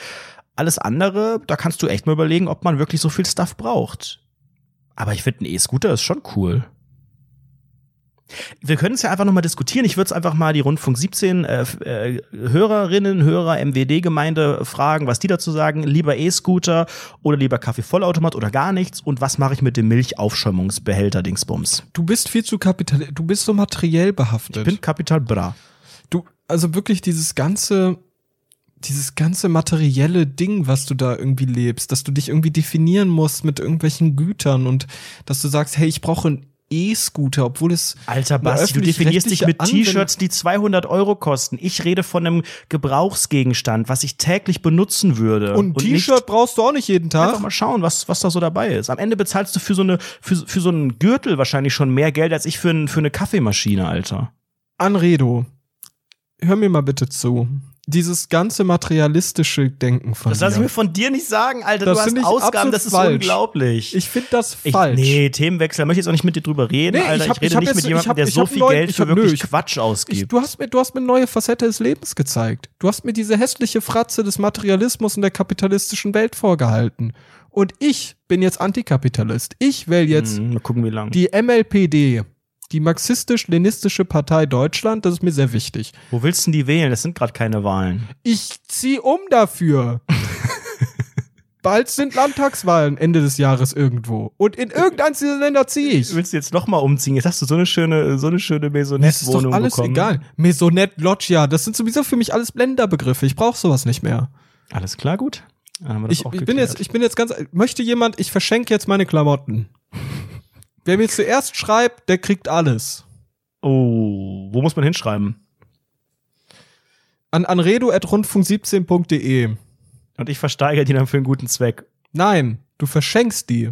Alles andere, da kannst du echt mal überlegen, ob man wirklich so viel Stuff braucht. Aber ich finde, ein E-Scooter ist schon cool. Wir können es ja einfach nochmal diskutieren. Ich würde es einfach mal die Rundfunk 17 äh, äh, Hörerinnen, Hörer, MWD-Gemeinde fragen, was die dazu sagen. Lieber E-Scooter oder lieber Kaffee-Vollautomat oder gar nichts. Und was mache ich mit dem Milchaufschäumungsbehälter Dingsbums? Du bist viel zu kapital, du bist so materiell behaftet. Ich bin kapital bra. Du, also wirklich dieses ganze, dieses ganze materielle Ding, was du da irgendwie lebst, dass du dich irgendwie definieren musst mit irgendwelchen Gütern und dass du sagst, hey, ich brauche E-Scooter, obwohl es Alter Basti, du definierst dich mit T-Shirts, die 200 Euro kosten. Ich rede von einem Gebrauchsgegenstand, was ich täglich benutzen würde. Und ein T-Shirt brauchst du auch nicht jeden Tag. Einfach mal schauen, was, was da so dabei ist. Am Ende bezahlst du für so eine, für, für so einen Gürtel wahrscheinlich schon mehr Geld als ich für, ein, für eine Kaffeemaschine, Alter. Anredo, hör mir mal bitte zu dieses ganze materialistische Denken von Das lass ich mir von dir nicht sagen, Alter. Das du hast Ausgaben, das ist falsch. unglaublich. Ich finde das ich, falsch. Nee, Themenwechsel, da möchte ich jetzt auch nicht mit dir drüber reden, nee, Alter. Ich, hab, ich rede ich nicht jetzt, mit jemandem, hab, der so viel neuen, Geld für wirklich nö, Quatsch ausgibt. du, hast mir, du hast mir eine neue Facette des Lebens gezeigt. Du hast mir diese hässliche Fratze des Materialismus und der kapitalistischen Welt vorgehalten. Und ich bin jetzt Antikapitalist. Ich wähle jetzt hm, gucken, die MLPD die marxistisch-leninistische Partei Deutschland, das ist mir sehr wichtig. Wo willst du denn die wählen? Das sind gerade keine Wahlen. Ich zieh um dafür. [laughs] Bald sind Landtagswahlen Ende des Jahres irgendwo. Und in irgendeins dieser Länder ziehe ich. Willst du jetzt noch mal umziehen? Jetzt hast du so eine schöne, so eine schöne Maisonette-Wohnung alles bekommen. egal. Maisonette, Loggia, das sind sowieso für mich alles Blenderbegriffe. Ich brauche sowas nicht mehr. Alles klar, gut. Ich, ich bin jetzt, ich bin jetzt ganz, möchte jemand, ich verschenke jetzt meine Klamotten. Wer mir zuerst schreibt, der kriegt alles. Oh, wo muss man hinschreiben? An anredo.rundfunk17.de. Und ich versteigere die dann für einen guten Zweck. Nein, du verschenkst die.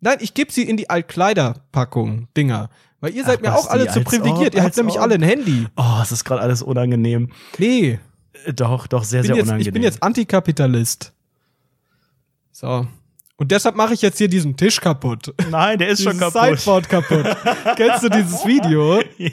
Nein, ich gebe sie in die Altkleiderpackung, Dinger. Weil ihr seid Ach, mir auch alle zu privilegiert. Ob, ihr habt nämlich ob. alle ein Handy. Oh, es ist gerade alles unangenehm. Nee. Doch, doch, sehr, sehr jetzt, unangenehm. Ich bin jetzt Antikapitalist. So. Und deshalb mache ich jetzt hier diesen Tisch kaputt. Nein, der ist schon kaputt. Sideboard kaputt. [laughs] Kennst du dieses Video? Ja.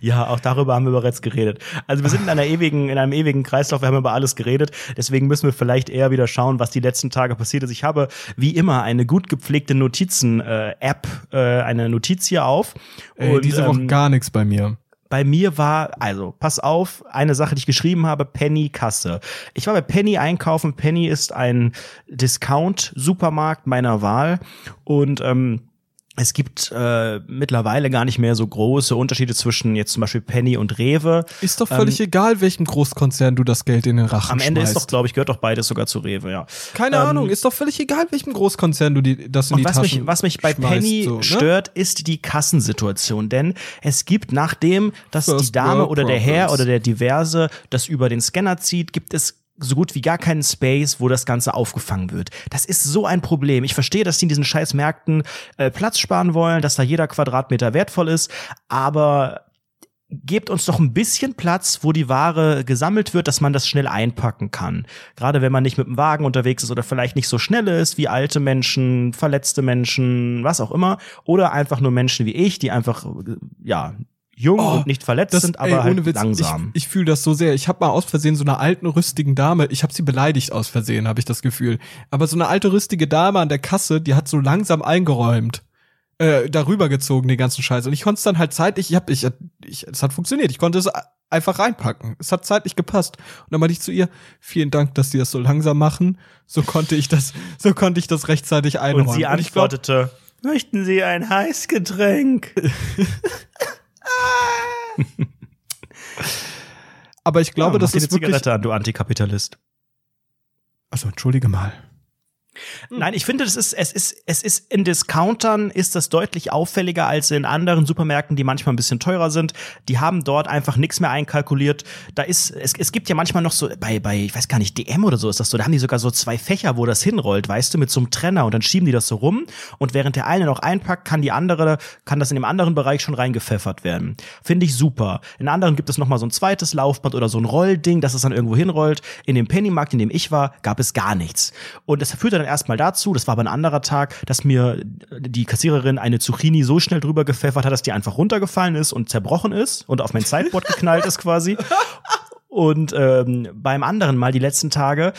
ja, auch darüber haben wir bereits geredet. Also wir sind in einer ewigen, in einem ewigen Kreislauf, wir haben über alles geredet. Deswegen müssen wir vielleicht eher wieder schauen, was die letzten Tage passiert ist. Ich habe wie immer eine gut gepflegte Notizen-App, äh, äh, eine Notiz hier auf. Ey, und, diese Woche ähm, gar nichts bei mir bei mir war, also pass auf, eine Sache, die ich geschrieben habe, Penny Kasse. Ich war bei Penny einkaufen. Penny ist ein Discount-Supermarkt meiner Wahl und ähm, es gibt äh, mittlerweile gar nicht mehr so große Unterschiede zwischen jetzt zum Beispiel Penny und Rewe. Ist doch völlig ähm, egal, welchem Großkonzern du das Geld in den Rachen Am Ende schmeißt. ist doch, glaube ich, gehört doch beides sogar zu Rewe, ja. Keine ähm, Ahnung, ist doch völlig egal, welchem Großkonzern du die, das in die was Taschen mich, Was mich bei schmeißt, Penny so, ne? stört, ist die Kassensituation. Denn es gibt, nachdem dass First die Dame oder der Herr oder der Diverse das über den Scanner zieht, gibt es so gut wie gar keinen Space, wo das Ganze aufgefangen wird. Das ist so ein Problem. Ich verstehe, dass die in diesen scheiß Märkten äh, Platz sparen wollen, dass da jeder Quadratmeter wertvoll ist, aber gebt uns doch ein bisschen Platz, wo die Ware gesammelt wird, dass man das schnell einpacken kann. Gerade wenn man nicht mit dem Wagen unterwegs ist oder vielleicht nicht so schnell ist wie alte Menschen, verletzte Menschen, was auch immer. Oder einfach nur Menschen wie ich, die einfach, ja, jung oh, und nicht verletzt das, sind, aber ey, halt Witz, langsam. Ich, ich fühle das so sehr. Ich habe mal aus Versehen so einer alten rüstigen Dame, ich habe sie beleidigt aus Versehen, habe ich das Gefühl. Aber so eine alte rüstige Dame an der Kasse, die hat so langsam eingeräumt. Äh, darüber gezogen, den ganzen Scheiß. Und ich konnte es dann halt zeitlich, ich hab, ich, ich, es hat funktioniert. Ich konnte es einfach reinpacken. Es hat zeitlich gepasst. Und dann meinte ich zu ihr, vielen Dank, dass Sie das so langsam machen. So konnte ich das, so konnte ich das rechtzeitig einräumen. Und sie antwortete, glaub, möchten Sie ein Heißgetränk? [laughs] Aber ich glaube, ja, das ist wirklich. Zigarette an, du Antikapitalist. Also entschuldige mal. Hm. Nein, ich finde, das ist, es ist, es ist in Discountern ist das deutlich auffälliger als in anderen Supermärkten, die manchmal ein bisschen teurer sind. Die haben dort einfach nichts mehr einkalkuliert. Da ist, es, es gibt ja manchmal noch so, bei, bei, ich weiß gar nicht, DM oder so ist das so, da haben die sogar so zwei Fächer, wo das hinrollt, weißt du, mit so einem Trenner und dann schieben die das so rum und während der eine noch einpackt, kann die andere, kann das in dem anderen Bereich schon reingepfeffert werden. Finde ich super. In anderen gibt es noch mal so ein zweites Laufband oder so ein Rollding, das es dann irgendwo hinrollt. In dem Pennymarkt, in dem ich war, gab es gar nichts. Und das führt dann dann erstmal dazu, das war aber ein anderer Tag, dass mir die Kassiererin eine Zucchini so schnell drüber gepfeffert hat, dass die einfach runtergefallen ist und zerbrochen ist und auf mein Sideboard geknallt ist quasi. Und ähm, beim anderen Mal die letzten Tage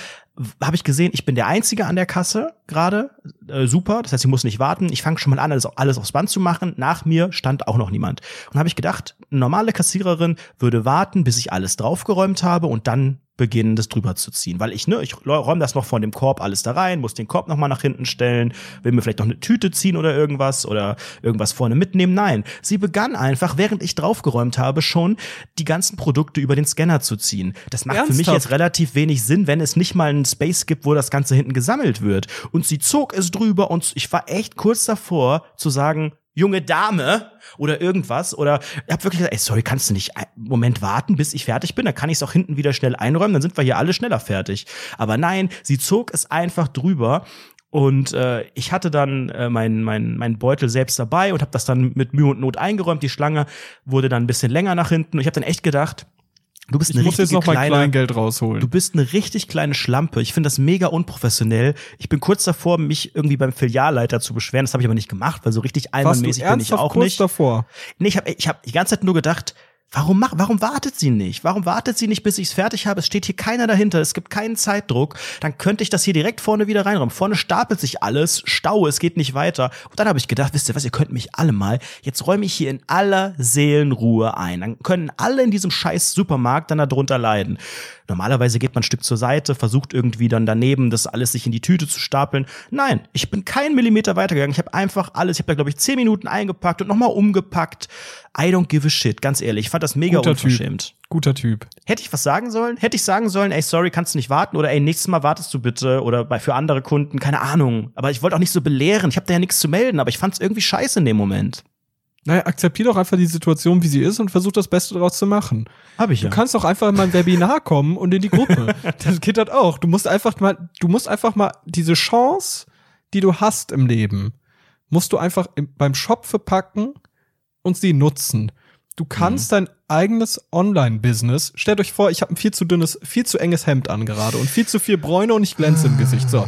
habe ich gesehen, ich bin der Einzige an der Kasse gerade. Äh, super, das heißt, ich muss nicht warten. Ich fange schon mal an, alles, alles aufs Band zu machen. Nach mir stand auch noch niemand. Und habe ich gedacht, eine normale Kassiererin würde warten, bis ich alles draufgeräumt habe und dann beginnen, das drüber zu ziehen. Weil ich, ne, ich räume das noch von dem Korb alles da rein, muss den Korb nochmal nach hinten stellen, will mir vielleicht noch eine Tüte ziehen oder irgendwas oder irgendwas vorne mitnehmen. Nein, sie begann einfach, während ich draufgeräumt habe, schon die ganzen Produkte über den Scanner zu ziehen. Das macht Ernsthaft? für mich jetzt relativ wenig Sinn, wenn es nicht mal einen Space gibt, wo das Ganze hinten gesammelt wird. Und sie zog es drüber und ich war echt kurz davor zu sagen, junge Dame oder irgendwas oder ich habe wirklich gesagt, ey, sorry, kannst du nicht einen Moment warten, bis ich fertig bin, dann kann ich es auch hinten wieder schnell einräumen, dann sind wir hier alle schneller fertig. Aber nein, sie zog es einfach drüber und äh, ich hatte dann äh, meinen mein, mein Beutel selbst dabei und habe das dann mit Mühe und Not eingeräumt. Die Schlange wurde dann ein bisschen länger nach hinten. Und ich habe dann echt gedacht, Du bist ich eine muss jetzt noch kleine, Kleingeld rausholen. Du bist eine richtig kleine Schlampe. Ich finde das mega unprofessionell. Ich bin kurz davor, mich irgendwie beim Filialleiter zu beschweren. Das habe ich aber nicht gemacht, weil so richtig einmalmäßig bin ich auch kurz nicht. davor? Nee, ich habe ich hab die ganze Zeit nur gedacht, warum mach, warum wartet sie nicht? Warum wartet sie nicht, bis ich es fertig habe? Es steht hier keiner dahinter, es gibt keinen Zeitdruck. Dann könnte ich das hier direkt vorne wieder reinräumen. Vorne stapelt sich alles, Stau, es geht nicht weiter. Und dann habe ich gedacht, wisst ihr was, ihr könnt mich alle mal, jetzt räume ich hier in aller Seelenruhe ein. Dann können alle in diesem scheiß Supermarkt dann darunter leiden. Normalerweise geht man ein Stück zur Seite, versucht irgendwie dann daneben das alles sich in die Tüte zu stapeln. Nein, ich bin keinen Millimeter weitergegangen. Ich habe einfach alles, ich habe da glaube ich zehn Minuten eingepackt und nochmal umgepackt. I don't give a shit, ganz ehrlich. Ich fand das mega Guter unverschämt. Typ. Guter Typ. Hätte ich was sagen sollen? Hätte ich sagen sollen, ey, sorry, kannst du nicht warten? Oder ey, nächstes Mal wartest du bitte? Oder bei, für andere Kunden, keine Ahnung. Aber ich wollte auch nicht so belehren. Ich habe da ja nichts zu melden, aber ich fand es irgendwie scheiße in dem Moment. Naja, akzeptier doch einfach die Situation, wie sie ist und versuch das Beste daraus zu machen. Habe ich Du kannst doch einfach in mein Webinar kommen und in die Gruppe. [laughs] Das geht halt auch. Du musst einfach mal, du musst einfach mal diese Chance, die du hast im Leben, musst du einfach im, beim Shop verpacken und sie nutzen. Du kannst dein eigenes Online-Business, stellt euch vor, ich habe ein viel zu dünnes, viel zu enges Hemd an gerade und viel zu viel Bräune und ich glänze im Gesicht. So.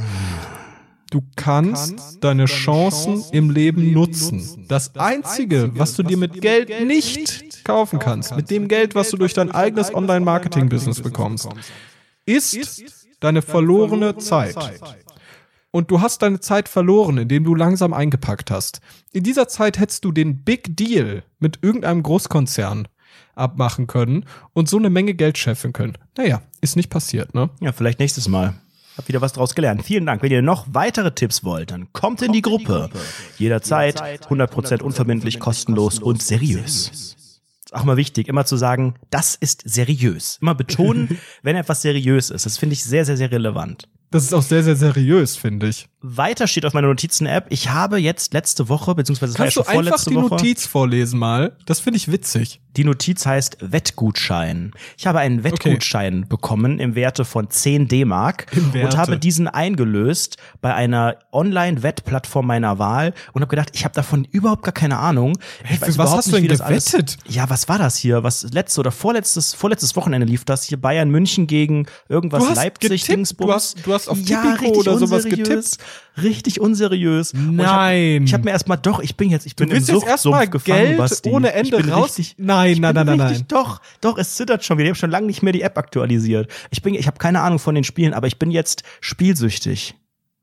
Du kannst deine Chancen im Leben nutzen. Das Einzige, was du dir mit Geld nicht kaufen kannst, mit dem Geld, was du durch dein eigenes Online-Marketing-Business bekommst, ist deine verlorene Zeit. Und du hast deine Zeit verloren, indem du langsam eingepackt hast. In dieser Zeit hättest du den Big Deal mit irgendeinem Großkonzern abmachen können und so eine Menge Geld scheffeln können. Naja, ist nicht passiert, ne? Ja, vielleicht nächstes Mal. Hab wieder was draus gelernt. Vielen Dank. Wenn ihr noch weitere Tipps wollt, dann kommt in die Gruppe. Jederzeit, 100% unverbindlich, kostenlos und seriös. Ist auch mal wichtig, immer zu sagen, das ist seriös. Immer betonen, [laughs] wenn etwas seriös ist. Das finde ich sehr, sehr, sehr relevant. Das ist auch sehr, sehr seriös, finde ich. Weiter steht auf meiner Notizen-App, ich habe jetzt letzte Woche, beziehungsweise es war ja Kannst du schon einfach die Woche. Notiz vorlesen mal? Das finde ich witzig. Die Notiz heißt Wettgutschein. Ich habe einen Wettgutschein bekommen im Werte von 10 D-Mark und habe diesen eingelöst bei einer Online-Wettplattform meiner Wahl und habe gedacht, ich habe davon überhaupt gar keine Ahnung. Für was hast du nicht, denn wie das alles- gewettet? Ja, was war das hier? Was letzte oder vorletztes vorletztes Wochenende lief das hier Bayern München gegen irgendwas Du Leipzig getippt, Dingsbums. du hast- du hast auf ja, Tipico oder sowas unseriös, Richtig unseriös. Und ich hab- Nein. Habe mir erstmal doch, ich bin jetzt ich bin Du willst im jetzt Suchtsumpf erstmal Geld Basti. ohne Ende raus? Richtig, Nein, nein, nein, nein, richtig, nein. Doch, doch, es zittert schon wieder. Ich habe schon lange nicht mehr die App aktualisiert. Ich bin, ich habe keine Ahnung von den Spielen, aber ich bin jetzt spielsüchtig.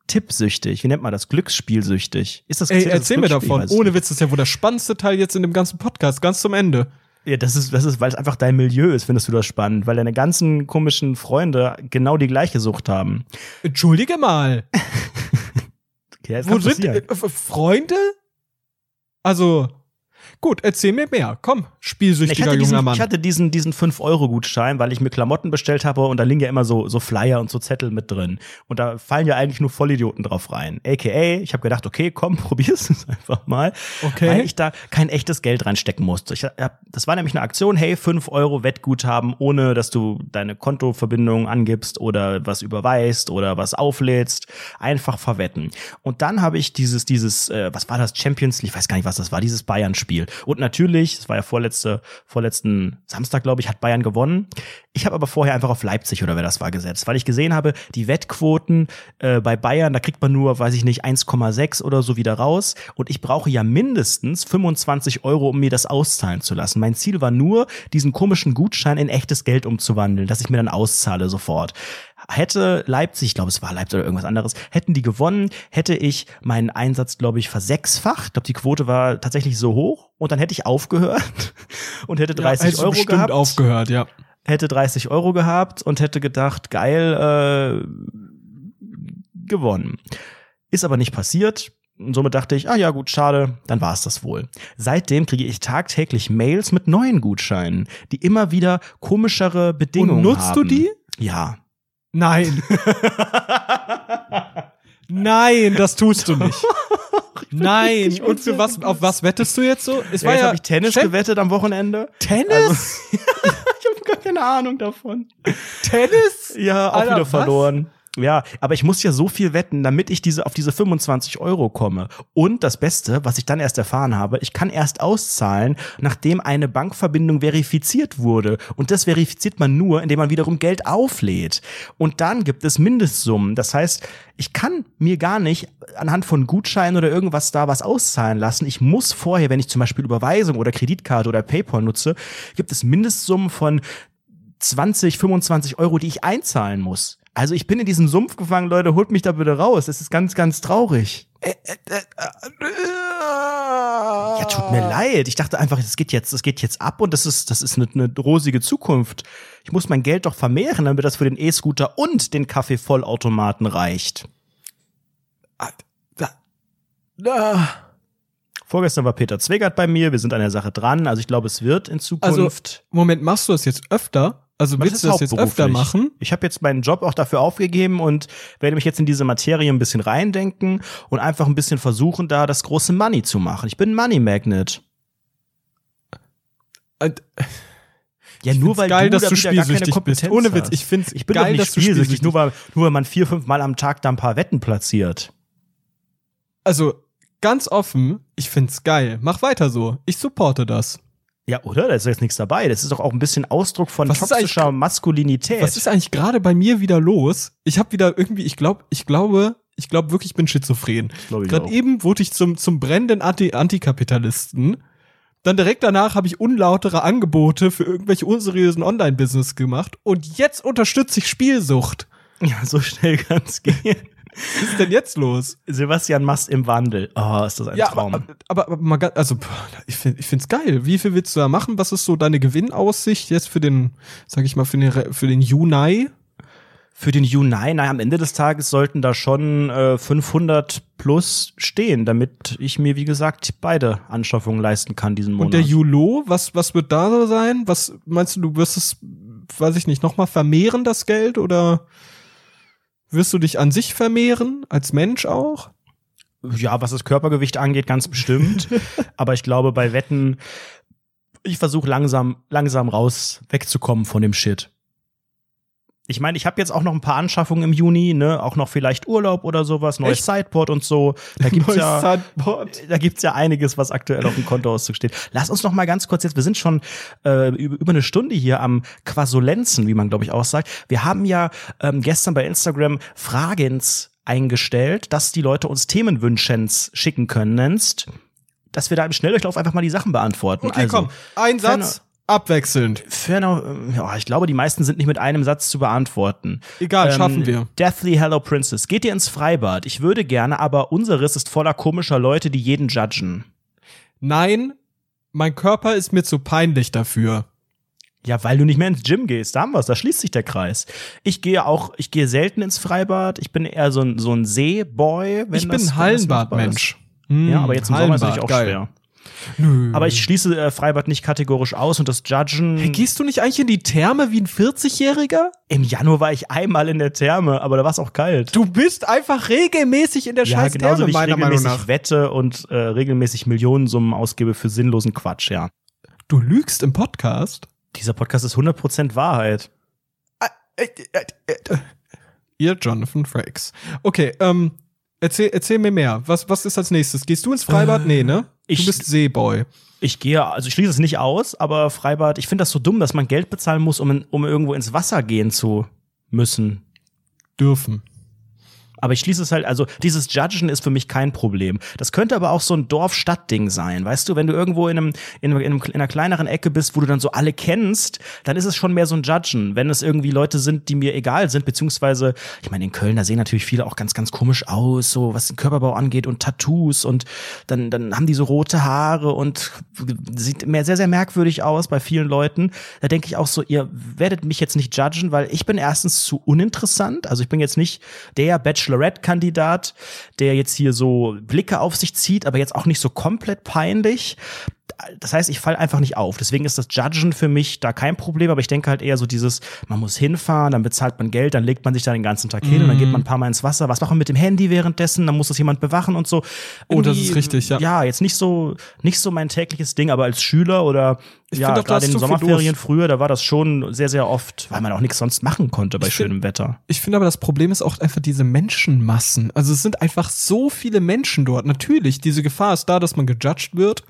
Tippsüchtig, wie nennt man das? Glücksspielsüchtig. Ist das Ey, erzähl mir davon. Ohne. Witz, das ist ja wohl der spannendste Teil jetzt in dem ganzen Podcast, ganz zum Ende. Ja, das ist, das ist, weil es einfach dein Milieu ist, findest du das spannend, weil deine ganzen komischen Freunde genau die gleiche Sucht haben. Entschuldige mal. [laughs] Das Wo sind äh, Freunde? Also, gut, erzähl mir mehr. Komm, Ich spielsüchtiger junger diesen, Mann. ich hatte diesen, diesen 5-Euro-Gutschein, weil ich mir Klamotten bestellt habe und da liegen ja immer so, so Flyer und so Zettel mit drin. Und da fallen ja eigentlich nur Vollidioten drauf rein. AKA, ich habe gedacht, okay, komm, [laughs] probier's es einfach mal. Okay. Weil ich da kein echtes Geld reinstecken musste. Ich hab, das war nämlich eine Aktion, hey, 5 Euro Wettguthaben, ohne dass du deine Kontoverbindung angibst oder was überweist oder was auflädst. Einfach verwetten. Und dann habe ich dieses, dieses, äh, was war das, Champions League, ich weiß gar nicht, was das war, dieses Bayern-Spiel. Und natürlich, es war ja vorletzte, vorletzten Samstag, glaube ich, hat Bayern gewonnen. Ich habe aber vorher einfach auf Leipzig oder wer das war gesetzt, weil ich gesehen habe, die Wettquoten äh, bei Bayern, da kriegt man nur, weiß ich nicht, 1,6 oder so wieder raus. Und ich brauche ja mindestens 25 Euro, um mir das auszahlen zu lassen. Mein Ziel war nur, diesen komischen Gutschein in echtes Geld umzuwandeln, dass ich mir dann auszahle sofort. Hätte Leipzig, ich glaube, es war Leipzig oder irgendwas anderes, hätten die gewonnen, hätte ich meinen Einsatz, glaube ich, versechsfacht. Ich glaube, die Quote war tatsächlich so hoch und dann hätte ich aufgehört [laughs] und hätte 30 hättest du Euro bestimmt gehabt aufgehört, ja. hätte 30 Euro gehabt und hätte gedacht, geil, äh, gewonnen. Ist aber nicht passiert. Und somit dachte ich, ah ja, gut, schade, dann war es das wohl. Seitdem kriege ich tagtäglich Mails mit neuen Gutscheinen, die immer wieder komischere Bedingungen Und nutzt haben. du die? Ja. Nein. Nein, das tust du nicht. Nein, und für was, auf was wettest du jetzt so? Es ja, war ja, habe ich Tennis Chen gewettet am Wochenende. Tennis? Also, [laughs] ich habe gar keine Ahnung davon. Tennis? Ja, auch Alter, wieder verloren. Was? Ja, aber ich muss ja so viel wetten, damit ich diese auf diese 25 Euro komme. Und das Beste, was ich dann erst erfahren habe, ich kann erst auszahlen, nachdem eine Bankverbindung verifiziert wurde. Und das verifiziert man nur, indem man wiederum Geld auflädt. Und dann gibt es Mindestsummen. Das heißt, ich kann mir gar nicht anhand von Gutscheinen oder irgendwas da was auszahlen lassen. Ich muss vorher, wenn ich zum Beispiel Überweisung oder Kreditkarte oder PayPal nutze, gibt es Mindestsummen von 20, 25 Euro, die ich einzahlen muss. Also ich bin in diesem Sumpf gefangen, Leute, holt mich da bitte raus. Das ist ganz, ganz traurig. Äh, äh, äh, ja, tut mir leid. Ich dachte einfach, es geht jetzt, es geht jetzt ab und das ist, das ist eine, eine rosige Zukunft. Ich muss mein Geld doch vermehren, damit das für den E-Scooter und den Kaffeevollautomaten reicht. Ah, Vorgestern war Peter Zwegert bei mir. Wir sind an der Sache dran. Also ich glaube, es wird in Zukunft. Also, Moment, machst du das jetzt öfter? Also willst du das jetzt öfter machen? Ich habe jetzt meinen Job auch dafür aufgegeben und werde mich jetzt in diese Materie ein bisschen reindenken und einfach ein bisschen versuchen, da das große Money zu machen. Ich bin ein Money Magnet. Und ja, ich nur weil geil, du dass du spielsüchtig bist. Ohne Witz, ich finde ich bin geil, nicht dass spielsüchtig, nur weil, nur weil man vier, fünf Mal am Tag da ein paar Wetten platziert. Also, ganz offen, ich find's geil. Mach weiter so. Ich supporte das. Ja, oder? Da ist jetzt nichts dabei. Das ist doch auch ein bisschen Ausdruck von was toxischer Maskulinität. Was ist eigentlich gerade bei mir wieder los? Ich habe wieder irgendwie, ich glaube, ich glaube, ich glaube wirklich, ich bin schizophren. Gerade eben wurde ich zum zum brennenden Anti Antikapitalisten. Dann direkt danach habe ich unlautere Angebote für irgendwelche unseriösen Online-Business gemacht und jetzt unterstütze ich Spielsucht. Ja, so schnell kann's gehen. Was ist denn jetzt los? Sebastian Mast im Wandel. Oh, ist das ein ja, Traum. Aber, aber, aber mal, also ich finde ich find's geil. Wie viel willst du da machen? Was ist so deine Gewinnaussicht jetzt für den, sag ich mal, für den, für den Juni? Für den Juni, naja, am Ende des Tages sollten da schon äh, 500 plus stehen, damit ich mir, wie gesagt, beide Anschaffungen leisten kann diesen Monat. Und der Julo, was, was wird da so sein? Was meinst du, du wirst es, weiß ich nicht, nochmal vermehren, das Geld, oder? Wirst du dich an sich vermehren, als Mensch auch? Ja, was das Körpergewicht angeht, ganz bestimmt. [laughs] Aber ich glaube, bei Wetten, ich versuche langsam, langsam raus, wegzukommen von dem Shit. Ich meine, ich habe jetzt auch noch ein paar Anschaffungen im Juni, ne, auch noch vielleicht Urlaub oder sowas, neues Echt? Sideboard und so. Da gibt's ja Sideboard. da gibt's ja einiges, was aktuell auf dem Kontoauszug steht. Lass uns noch mal ganz kurz jetzt, wir sind schon äh, über, über eine Stunde hier am Quasulenzen, wie man glaube ich auch sagt. Wir haben ja ähm, gestern bei Instagram Fragens eingestellt, dass die Leute uns Themenwünschens schicken können, nennst dass wir da im Schnelldurchlauf einfach mal die Sachen beantworten. Okay, also, komm, ein Satz. Abwechselnd. Ferner, ja, ich glaube, die meisten sind nicht mit einem Satz zu beantworten. Egal, ähm, schaffen wir. Deathly Hello Princess. Geht ihr ins Freibad? Ich würde gerne, aber unseres ist voller komischer Leute, die jeden judgen. Nein, mein Körper ist mir zu peinlich dafür. Ja, weil du nicht mehr ins Gym gehst, da haben wir's, da schließt sich der Kreis. Ich gehe auch, ich gehe selten ins Freibad. Ich bin eher so ein, so ein Seeboy. Wenn ich bin ein Hallenbadmensch. Ja, aber jetzt im Sommer ist es auch geil. schwer. Nö. Aber ich schließe äh, Freibad nicht kategorisch aus und das Judgen. Hey, gehst du nicht eigentlich in die Therme wie ein 40-Jähriger? Im Januar war ich einmal in der Therme, aber da war es auch kalt. Du bist einfach regelmäßig in der ja, scheiß genauso Therme, wie ich meiner regelmäßig Meinung nach. wette und äh, regelmäßig Millionensummen ausgebe für sinnlosen Quatsch, ja. Du lügst im Podcast? Dieser Podcast ist 100% Wahrheit. Ihr Jonathan Frakes. Okay, ähm, erzähl, erzähl mir mehr. Was, was ist als nächstes? Gehst du ins Freibad? Äh, nee, ne? Ich, du bist Seeboy. Ich gehe, also ich schließe es nicht aus, aber Freibad, ich finde das so dumm, dass man Geld bezahlen muss, um, um irgendwo ins Wasser gehen zu müssen. Dürfen. Aber ich schließe es halt, also dieses Judgen ist für mich kein Problem. Das könnte aber auch so ein Dorf-Stadt-Ding sein. Weißt du, wenn du irgendwo in, einem, in, einem, in einer kleineren Ecke bist, wo du dann so alle kennst, dann ist es schon mehr so ein Judgen. Wenn es irgendwie Leute sind, die mir egal sind, beziehungsweise, ich meine, in Köln, da sehen natürlich viele auch ganz, ganz komisch aus, so was den Körperbau angeht und Tattoos und dann, dann haben die so rote Haare und sieht mehr sehr, sehr merkwürdig aus bei vielen Leuten. Da denke ich auch so, ihr werdet mich jetzt nicht judgen, weil ich bin erstens zu uninteressant. Also ich bin jetzt nicht der Bachelor Bachelorette-Kandidat, der jetzt hier so Blicke auf sich zieht, aber jetzt auch nicht so komplett peinlich. Das heißt, ich falle einfach nicht auf. Deswegen ist das Judgen für mich da kein Problem, aber ich denke halt eher so dieses, man muss hinfahren, dann bezahlt man Geld, dann legt man sich da den ganzen Tag hin mm. und dann geht man ein paar Mal ins Wasser. Was macht man mit dem Handy währenddessen? Dann muss das jemand bewachen und so. Irgendwie, oh, das ist richtig, ja. Ja, jetzt nicht so, nicht so mein tägliches Ding, aber als Schüler oder ich ja, gerade in den Sommerferien früher, da war das schon sehr, sehr oft, weil man auch nichts sonst machen konnte bei ich schönem find, Wetter. Ich finde aber das Problem ist auch einfach diese Menschenmassen. Also es sind einfach so viele Menschen dort. Natürlich, diese Gefahr ist da, dass man gejudged wird.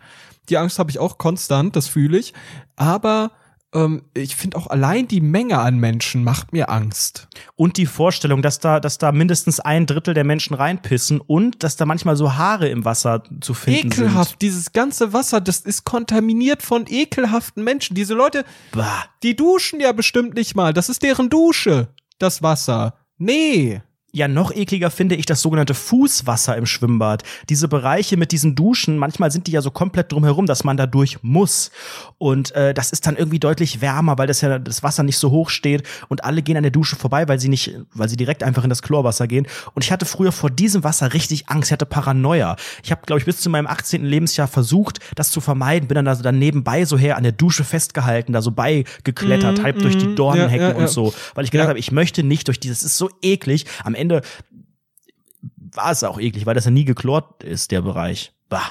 Die Angst habe ich auch konstant, das fühle ich. Aber ähm, ich finde auch allein die Menge an Menschen macht mir Angst. Und die Vorstellung, dass da, dass da mindestens ein Drittel der Menschen reinpissen und dass da manchmal so Haare im Wasser zu finden Ekelhaft. sind. Ekelhaft. Dieses ganze Wasser, das ist kontaminiert von ekelhaften Menschen. Diese Leute, bah. die duschen ja bestimmt nicht mal. Das ist deren Dusche, das Wasser. Nee. Ja, noch ekliger finde ich das sogenannte Fußwasser im Schwimmbad. Diese Bereiche mit diesen Duschen, manchmal sind die ja so komplett drumherum, dass man da durch muss. Und äh, das ist dann irgendwie deutlich wärmer, weil das ja das Wasser nicht so hoch steht und alle gehen an der Dusche vorbei, weil sie nicht, weil sie direkt einfach in das Chlorwasser gehen. Und ich hatte früher vor diesem Wasser richtig Angst, ich hatte Paranoia. Ich habe, glaube ich, bis zu meinem 18. Lebensjahr versucht, das zu vermeiden, bin dann da so dann nebenbei so her an der Dusche festgehalten, da so beigeklettert, mm, halb mm, durch die mhm. Dornenhecken ja, ja, ja. und so, weil ich gedacht ja. habe, ich möchte nicht durch dieses, ist so eklig. Am Ende war es auch eklig, weil das ja nie geklort ist, der Bereich. Bah.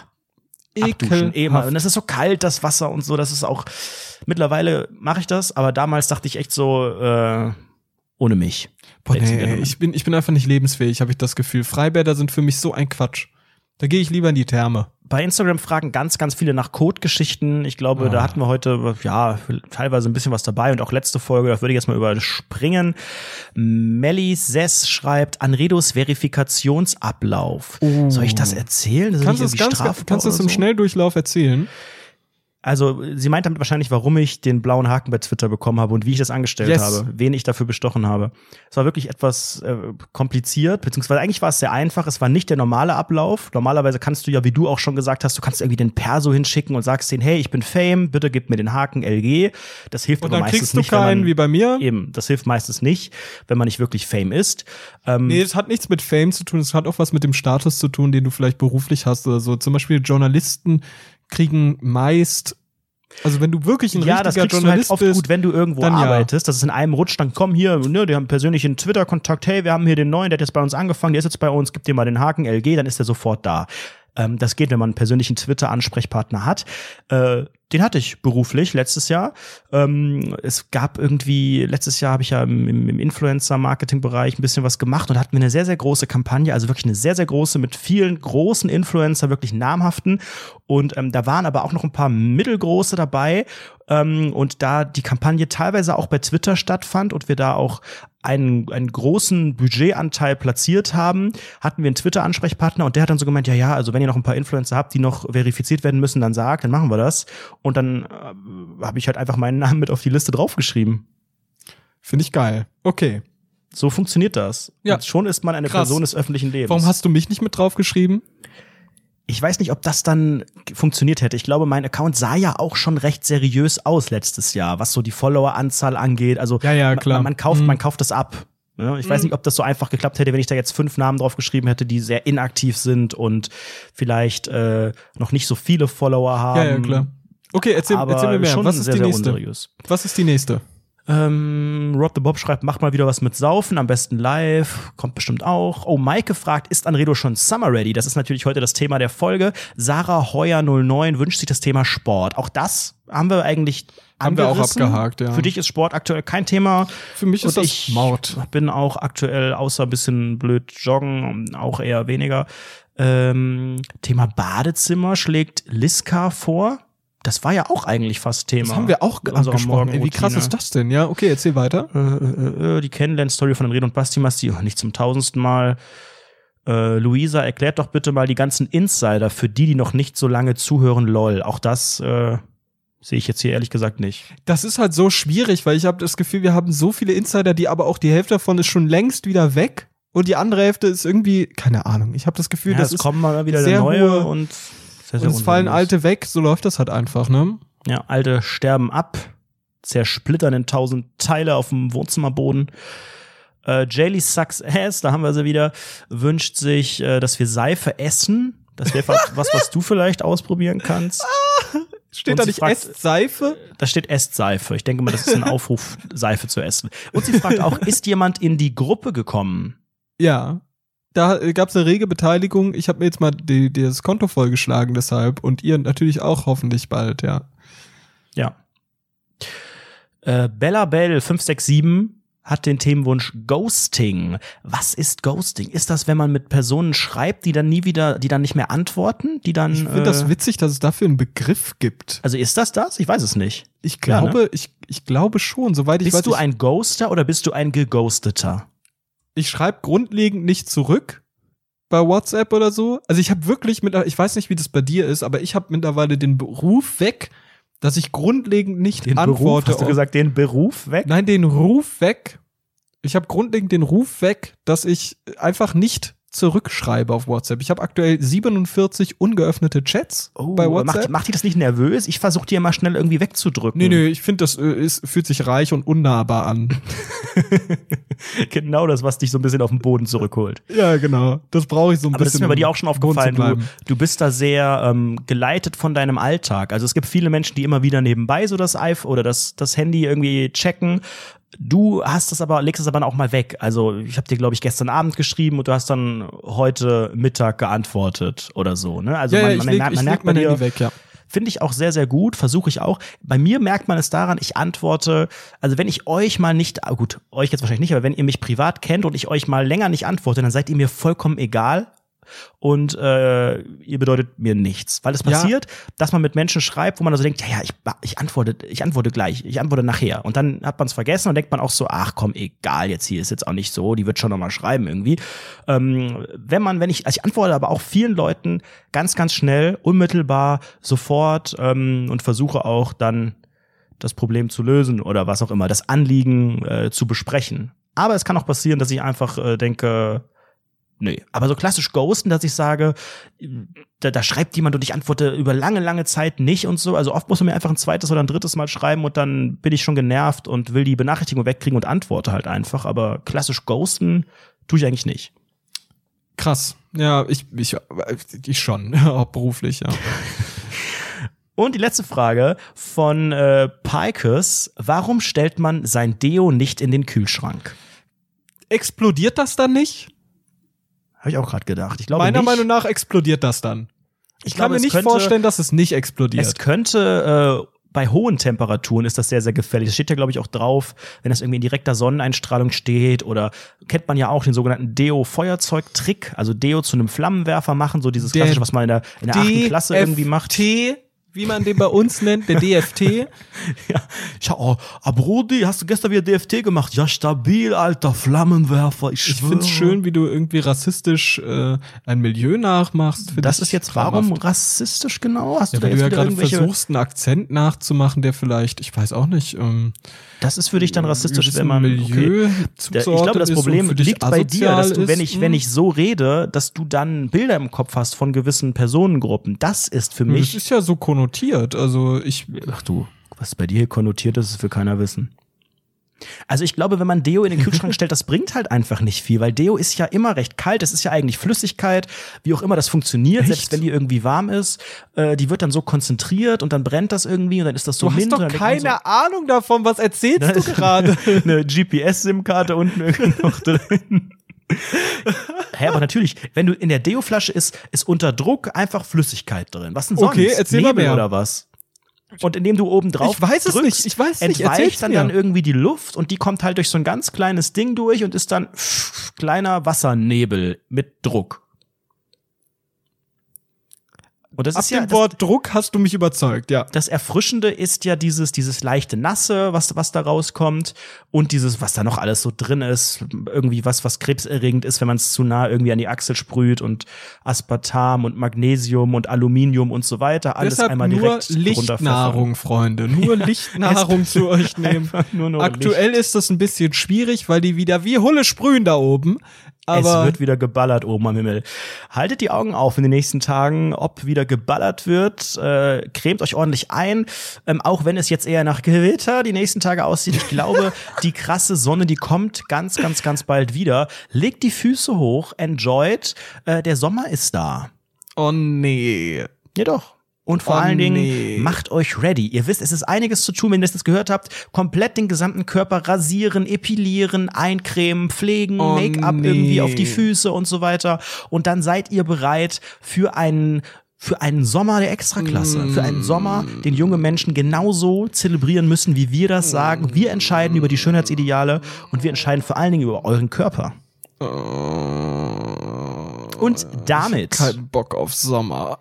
Abduschen, mal. Und es ist so kalt, das Wasser und so, das ist auch, mittlerweile mache ich das, aber damals dachte ich echt so, äh, ohne mich. Boah, nee, ich bin, ich bin einfach nicht lebensfähig, habe ich das Gefühl. Freibäder sind für mich so ein Quatsch. Da gehe ich lieber in die Therme bei Instagram fragen ganz, ganz viele nach Code-Geschichten. Ich glaube, oh. da hatten wir heute, ja, teilweise ein bisschen was dabei und auch letzte Folge, da würde ich jetzt mal überspringen. Melly Sess schreibt, Anredos Verifikationsablauf. Oh. Soll ich das erzählen? Das kannst du es ganz, kannst du es im so? Schnelldurchlauf erzählen? Also, sie meint damit wahrscheinlich, warum ich den blauen Haken bei Twitter bekommen habe und wie ich das angestellt yes. habe, wen ich dafür bestochen habe. Es war wirklich etwas äh, kompliziert, beziehungsweise eigentlich war es sehr einfach. Es war nicht der normale Ablauf. Normalerweise kannst du ja, wie du auch schon gesagt hast, du kannst irgendwie den Perso hinschicken und sagst denen, hey, ich bin Fame, bitte gib mir den Haken LG. Das hilft und aber meistens nicht. Kriegst du keinen, man, wie bei mir. Eben, das hilft meistens nicht, wenn man nicht wirklich Fame ist. Ähm, nee, es hat nichts mit Fame zu tun, es hat auch was mit dem Status zu tun, den du vielleicht beruflich hast oder so. Zum Beispiel Journalisten kriegen meist also wenn du wirklich ein ja, richtiger das kriegst Journalist du halt oft bist, gut, wenn du irgendwo arbeitest, ja. dass es in einem Rutsch dann komm hier, ne, die haben persönlichen Twitter-Kontakt, hey, wir haben hier den neuen, der hat jetzt bei uns angefangen, der ist jetzt bei uns, gib dir mal den Haken LG, dann ist der sofort da. Ähm, das geht, wenn man einen persönlichen Twitter-Ansprechpartner hat. Äh, den hatte ich beruflich letztes Jahr. Ähm, es gab irgendwie, letztes Jahr habe ich ja im, im Influencer-Marketing-Bereich ein bisschen was gemacht und hatten wir eine sehr, sehr große Kampagne, also wirklich eine sehr, sehr große mit vielen großen Influencer, wirklich namhaften. Und ähm, da waren aber auch noch ein paar mittelgroße dabei. Ähm, und da die Kampagne teilweise auch bei Twitter stattfand und wir da auch einen, einen großen Budgetanteil platziert haben, hatten wir einen Twitter-Ansprechpartner und der hat dann so gemeint, ja, ja, also wenn ihr noch ein paar Influencer habt, die noch verifiziert werden müssen, dann sagt, dann machen wir das. Und dann äh, habe ich halt einfach meinen Namen mit auf die Liste draufgeschrieben. Finde ich geil. Okay. So funktioniert das. Ja. Und schon ist man eine Krass. Person des öffentlichen Lebens. Warum hast du mich nicht mit draufgeschrieben? Ich weiß nicht, ob das dann funktioniert hätte. Ich glaube, mein Account sah ja auch schon recht seriös aus letztes Jahr, was so die Follower-Anzahl angeht. Also ja, ja, klar. Man, man kauft, mhm. man kauft das ab. Ja, ich mhm. weiß nicht, ob das so einfach geklappt hätte, wenn ich da jetzt fünf Namen drauf geschrieben hätte, die sehr inaktiv sind und vielleicht äh, noch nicht so viele Follower haben. Ja, ja, klar. Okay, erzähl, erzähl mir mehr. Was ist sehr, die nächste? Was ist die nächste? Ähm, Rob the Bob schreibt, mach mal wieder was mit Saufen, am besten live, kommt bestimmt auch. Oh, Maike fragt, ist Anredo schon Summer Ready? Das ist natürlich heute das Thema der Folge. Sarah Heuer 09 wünscht sich das Thema Sport. Auch das haben wir eigentlich haben wir auch abgehakt, ja. Für dich ist Sport aktuell kein Thema. Für mich ist Und das. Ich bin auch aktuell außer ein bisschen blöd joggen, auch eher weniger. Ähm, Thema Badezimmer schlägt Liska vor das war ja auch eigentlich fast Thema. Das haben wir auch angesprochen. Ey, wie krass ist das denn? Ja, okay, erzähl weiter. Äh, äh, äh, die Kennenlern-Story von Red und Basti Masti, oh, nicht zum tausendsten Mal. Äh, Luisa, erklärt doch bitte mal die ganzen Insider für die, die noch nicht so lange zuhören, lol. Auch das äh, sehe ich jetzt hier ehrlich gesagt nicht. Das ist halt so schwierig, weil ich habe das Gefühl, wir haben so viele Insider, die aber auch die Hälfte davon ist schon längst wieder weg und die andere Hälfte ist irgendwie keine Ahnung. Ich habe das Gefühl, ja, das es kommen mal wieder sehr neue und sehr, sehr und es fallen alte weg, so läuft das halt einfach, ne? Ja, alte sterben ab, zersplittern in tausend Teile auf dem Wohnzimmerboden. Äh, Jaylee Sucks Ass, da haben wir sie wieder, wünscht sich, äh, dass wir Seife essen. Das wäre [laughs] was, was du vielleicht ausprobieren kannst. Steht da nicht fragt, Essseife? Da steht Essseife. Ich denke mal, das ist ein Aufruf, [laughs] Seife zu essen. Und sie fragt auch, [laughs] ist jemand in die Gruppe gekommen? Ja. Da gab es eine rege Beteiligung. Ich habe mir jetzt mal die, die, das Konto vollgeschlagen deshalb und ihr natürlich auch hoffentlich bald, ja. Ja. Äh, Bella Bell 567 hat den Themenwunsch Ghosting. Was ist Ghosting? Ist das, wenn man mit Personen schreibt, die dann nie wieder, die dann nicht mehr antworten, die dann? Ich finde äh, das witzig, dass es dafür einen Begriff gibt. Also ist das das? Ich weiß es nicht. Ich glaube, ja, ne? ich, ich glaube schon, soweit ich bist weiß. Bist du ein Ghoster oder bist du ein geghosteter? Ich schreibe grundlegend nicht zurück bei WhatsApp oder so. Also ich habe wirklich mit, ich weiß nicht, wie das bei dir ist, aber ich habe mittlerweile den Beruf weg, dass ich grundlegend nicht den antworte. Beruf, hast du gesagt, den Beruf weg? Nein, den Ruf weg. Ich habe grundlegend den Ruf weg, dass ich einfach nicht zurückschreibe auf WhatsApp. Ich habe aktuell 47 ungeöffnete Chats oh, bei WhatsApp. Macht, macht die das nicht nervös? Ich versuche die immer schnell irgendwie wegzudrücken. Nee, nee, ich finde, das äh, ist, fühlt sich reich und unnahbar an. [laughs] genau das, was dich so ein bisschen auf den Boden zurückholt. Ja, genau. Das brauche ich so ein Aber bisschen. Das ist mir bei dir auch schon aufgefallen. Du, du bist da sehr ähm, geleitet von deinem Alltag. Also es gibt viele Menschen, die immer wieder nebenbei so das iPhone oder das, das Handy irgendwie checken. Du hast das aber, legst es aber auch mal weg. Also ich habe dir, glaube ich, gestern Abend geschrieben und du hast dann heute Mittag geantwortet oder so. Ne? Also ja, man, man, leg, man, man merkt mein dir, weg, ja. Finde ich auch sehr, sehr gut, versuche ich auch. Bei mir merkt man es daran, ich antworte, also wenn ich euch mal nicht, ah, gut, euch jetzt wahrscheinlich nicht, aber wenn ihr mich privat kennt und ich euch mal länger nicht antworte, dann seid ihr mir vollkommen egal und äh, ihr bedeutet mir nichts. Weil es passiert, ja. dass man mit Menschen schreibt, wo man also denkt, ja, ja, ich, ich antworte, ich antworte gleich, ich antworte nachher. Und dann hat man es vergessen und denkt man auch so, ach komm, egal, jetzt hier ist jetzt auch nicht so, die wird schon nochmal schreiben irgendwie. Ähm, wenn man, wenn ich, also ich antworte aber auch vielen Leuten ganz, ganz schnell, unmittelbar, sofort ähm, und versuche auch dann das Problem zu lösen oder was auch immer, das Anliegen äh, zu besprechen. Aber es kann auch passieren, dass ich einfach äh, denke, Nee, aber so klassisch ghosten, dass ich sage, da, da schreibt jemand und ich antworte über lange, lange Zeit nicht und so. Also oft muss man mir einfach ein zweites oder ein drittes Mal schreiben und dann bin ich schon genervt und will die Benachrichtigung wegkriegen und antworte halt einfach. Aber klassisch ghosten tue ich eigentlich nicht. Krass. Ja, ich, ich, ich schon, [laughs] auch beruflich, ja. [laughs] Und die letzte Frage von äh, Pikes. Warum stellt man sein Deo nicht in den Kühlschrank? Explodiert das dann nicht? Habe ich auch gerade gedacht. Ich glaube Meiner nicht. Meinung nach explodiert das dann. Ich, ich kann glaube, mir nicht könnte, vorstellen, dass es nicht explodiert. Es könnte äh, bei hohen Temperaturen ist das sehr, sehr gefährlich. Das steht ja, glaube ich, auch drauf, wenn das irgendwie in direkter Sonneneinstrahlung steht oder kennt man ja auch den sogenannten Deo-Feuerzeug-Trick, also Deo zu einem Flammenwerfer machen, so dieses klassische, was man in der, in der achten Klasse irgendwie macht. T wie man den bei uns nennt, der DFT. [laughs] ja, ich oh, Brody, hast du gestern wieder DFT gemacht? Ja, stabil, alter Flammenwerfer. Ich, ich find's schön, wie du irgendwie rassistisch äh, ein Milieu nachmachst. Das ist jetzt warum rassistisch genau? Hast ja, du da jetzt du ja gerade versuchst, einen Akzent nachzumachen, der vielleicht, ich weiß auch nicht. Ähm, das ist für dich dann rassistisch, wenn man Milieu okay. Ich glaube, das Problem liegt bei dir, dass du, wenn ich, wenn hm? ich so rede, dass du dann Bilder im Kopf hast von gewissen Personengruppen. Das ist für mich. Das ist ja so konnotiert. Also ich. Ach du, was bei dir konnotiert ist, für keiner wissen. Also ich glaube, wenn man Deo in den Kühlschrank [laughs] stellt, das bringt halt einfach nicht viel, weil Deo ist ja immer recht kalt, es ist ja eigentlich Flüssigkeit, wie auch immer das funktioniert, Echt? selbst wenn die irgendwie warm ist, äh, die wird dann so konzentriert und dann brennt das irgendwie und dann ist das so Du hast doch keine so, Ahnung davon, was erzählst du [laughs] gerade? [laughs] Eine GPS-SIM-Karte unten irgendwie noch drin. Hä, aber natürlich, wenn du in der Deo-Flasche ist, ist unter Druck einfach Flüssigkeit drin. Was denn sonst? Okay, erzähl Nebel mal mehr. oder was? Und indem du oben drauf ich weiß es drückst, nicht. Ich weiß nicht. entweicht dann, dann irgendwie die Luft und die kommt halt durch so ein ganz kleines Ding durch und ist dann pff, kleiner Wassernebel mit Druck. Und das Ab ist ja, dem Wort Druck hast du mich überzeugt, ja. Das Erfrischende ist ja dieses, dieses leichte Nasse, was, was da rauskommt und dieses, was da noch alles so drin ist, irgendwie was, was krebserregend ist, wenn man es zu nah irgendwie an die Achsel sprüht und Aspartam und Magnesium und Aluminium und so weiter, alles Deshalb einmal direkt nur Lichtnahrung, Freunde, nur [laughs] Lichtnahrung zu euch [laughs] nehmen. Aktuell Licht. ist das ein bisschen schwierig, weil die wieder wie Hulle sprühen da oben. Aber es wird wieder geballert oben am Himmel. Haltet die Augen auf in den nächsten Tagen, ob wieder geballert wird. Äh, cremt euch ordentlich ein. Ähm, auch wenn es jetzt eher nach Gewitter die nächsten Tage aussieht. Ich glaube, [laughs] die krasse Sonne, die kommt ganz, ganz, ganz bald wieder. Legt die Füße hoch, enjoyt. Äh, der Sommer ist da. Oh nee. Ja doch. Und vor Oh, allen Dingen, nee. macht euch ready. Ihr wisst, es ist einiges zu tun, wenn ihr das gehört habt. Komplett den gesamten Körper rasieren, epilieren, eincremen, pflegen, Oh, Make-up nee. irgendwie auf die Füße und so weiter. Und dann seid ihr bereit für einen für einen Sommer der Extraklasse, für einen Sommer, den junge Menschen genauso zelebrieren müssen, wie wir das sagen. Wir entscheiden über die Schönheitsideale und wir entscheiden vor allen Dingen über euren Körper. Und damit Kein Bock auf Sommer.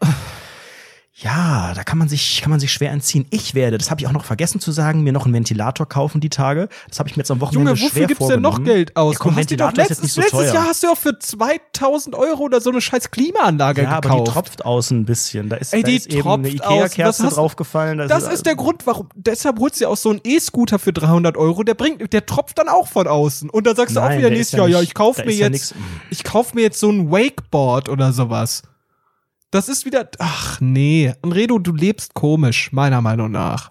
Ja, da kann man sich kann man sich schwer entziehen. Ich werde, das habe ich auch noch vergessen zu sagen, mir noch einen Ventilator kaufen die Tage. Das habe ich mir jetzt am Wochenende Junge, wofür gibt's denn noch. Geld aus? Ja, komm, Ventilator ist jetzt letztes, nicht so letztes teuer. Jahr hast du auch für 2000 Euro oder so eine scheiß Klimaanlage ja, aber gekauft. die tropft außen ein bisschen. Da ist, Ey, da ist eben eine aus. Ikea-Kerze draufgefallen. das ist der Grund, warum. Deshalb holst du dir auch so einen E-Scooter für 300 Euro. Der bringt, der tropft dann auch von außen. Und dann sagst du auch Nein, wieder der nächstes ist ja Jahr, ja, ich kauf mir ist ja jetzt, ich kauf mir jetzt so ein Wakeboard oder sowas. Das ist wieder, ach nee, Anredo, du lebst komisch, meiner Meinung nach.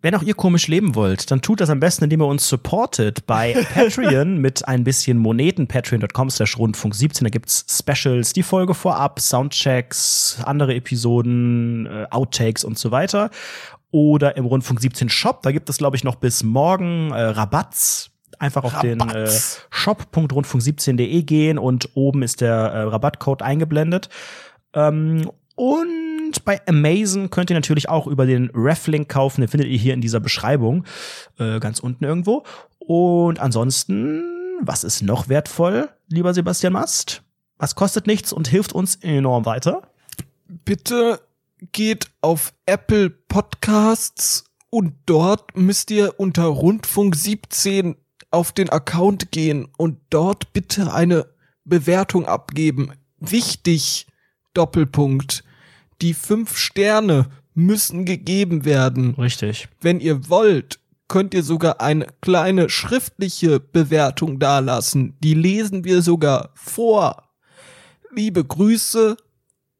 Wenn auch ihr komisch leben wollt, dann tut das am besten, indem ihr uns supportet bei [laughs] Patreon mit ein bisschen Moneten. Patreon.com slash Rundfunk 17. Da gibt's Specials, die Folge vorab, Soundchecks, andere Episoden, äh, Outtakes und so weiter. Oder im Rundfunk 17 Shop. Da gibt es, glaube ich, noch bis morgen äh, Rabatts. Einfach auf den äh, Rabatts. shop.rundfunk17.de gehen und oben ist der äh, Rabattcode eingeblendet. Ähm, und bei Amazon könnt ihr natürlich auch über den Reflink kaufen. Den findet ihr hier in dieser Beschreibung. Äh, ganz unten irgendwo. Und ansonsten, was ist noch wertvoll, lieber Sebastian Mast? Was kostet nichts und hilft uns enorm weiter? bitte geht auf Apple Podcasts und dort müsst ihr unter Rundfunk 17 auf den Account gehen und dort bitte eine Bewertung abgeben. Wichtig, Doppelpunkt. Die fünf Sterne müssen gegeben werden. Richtig. Wenn ihr wollt, könnt ihr sogar eine kleine schriftliche Bewertung dalassen. Die lesen wir sogar vor. Liebe Grüße,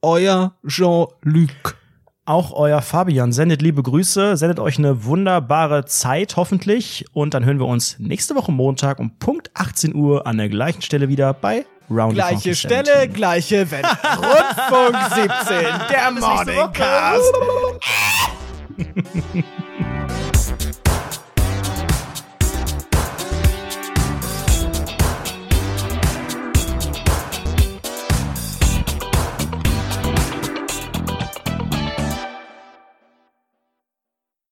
euer Jean-Luc. Auch euer Fabian sendet liebe Grüße, sendet euch eine wunderbare Zeit hoffentlich und dann hören wir uns nächste Woche Montag um Punkt 18 Uhr an der gleichen Stelle wieder bei Roundy Gleiche Funky Stelle, 17. gleiche Welle. [laughs] Rundfunk 17, der. Morning Cast. [laughs]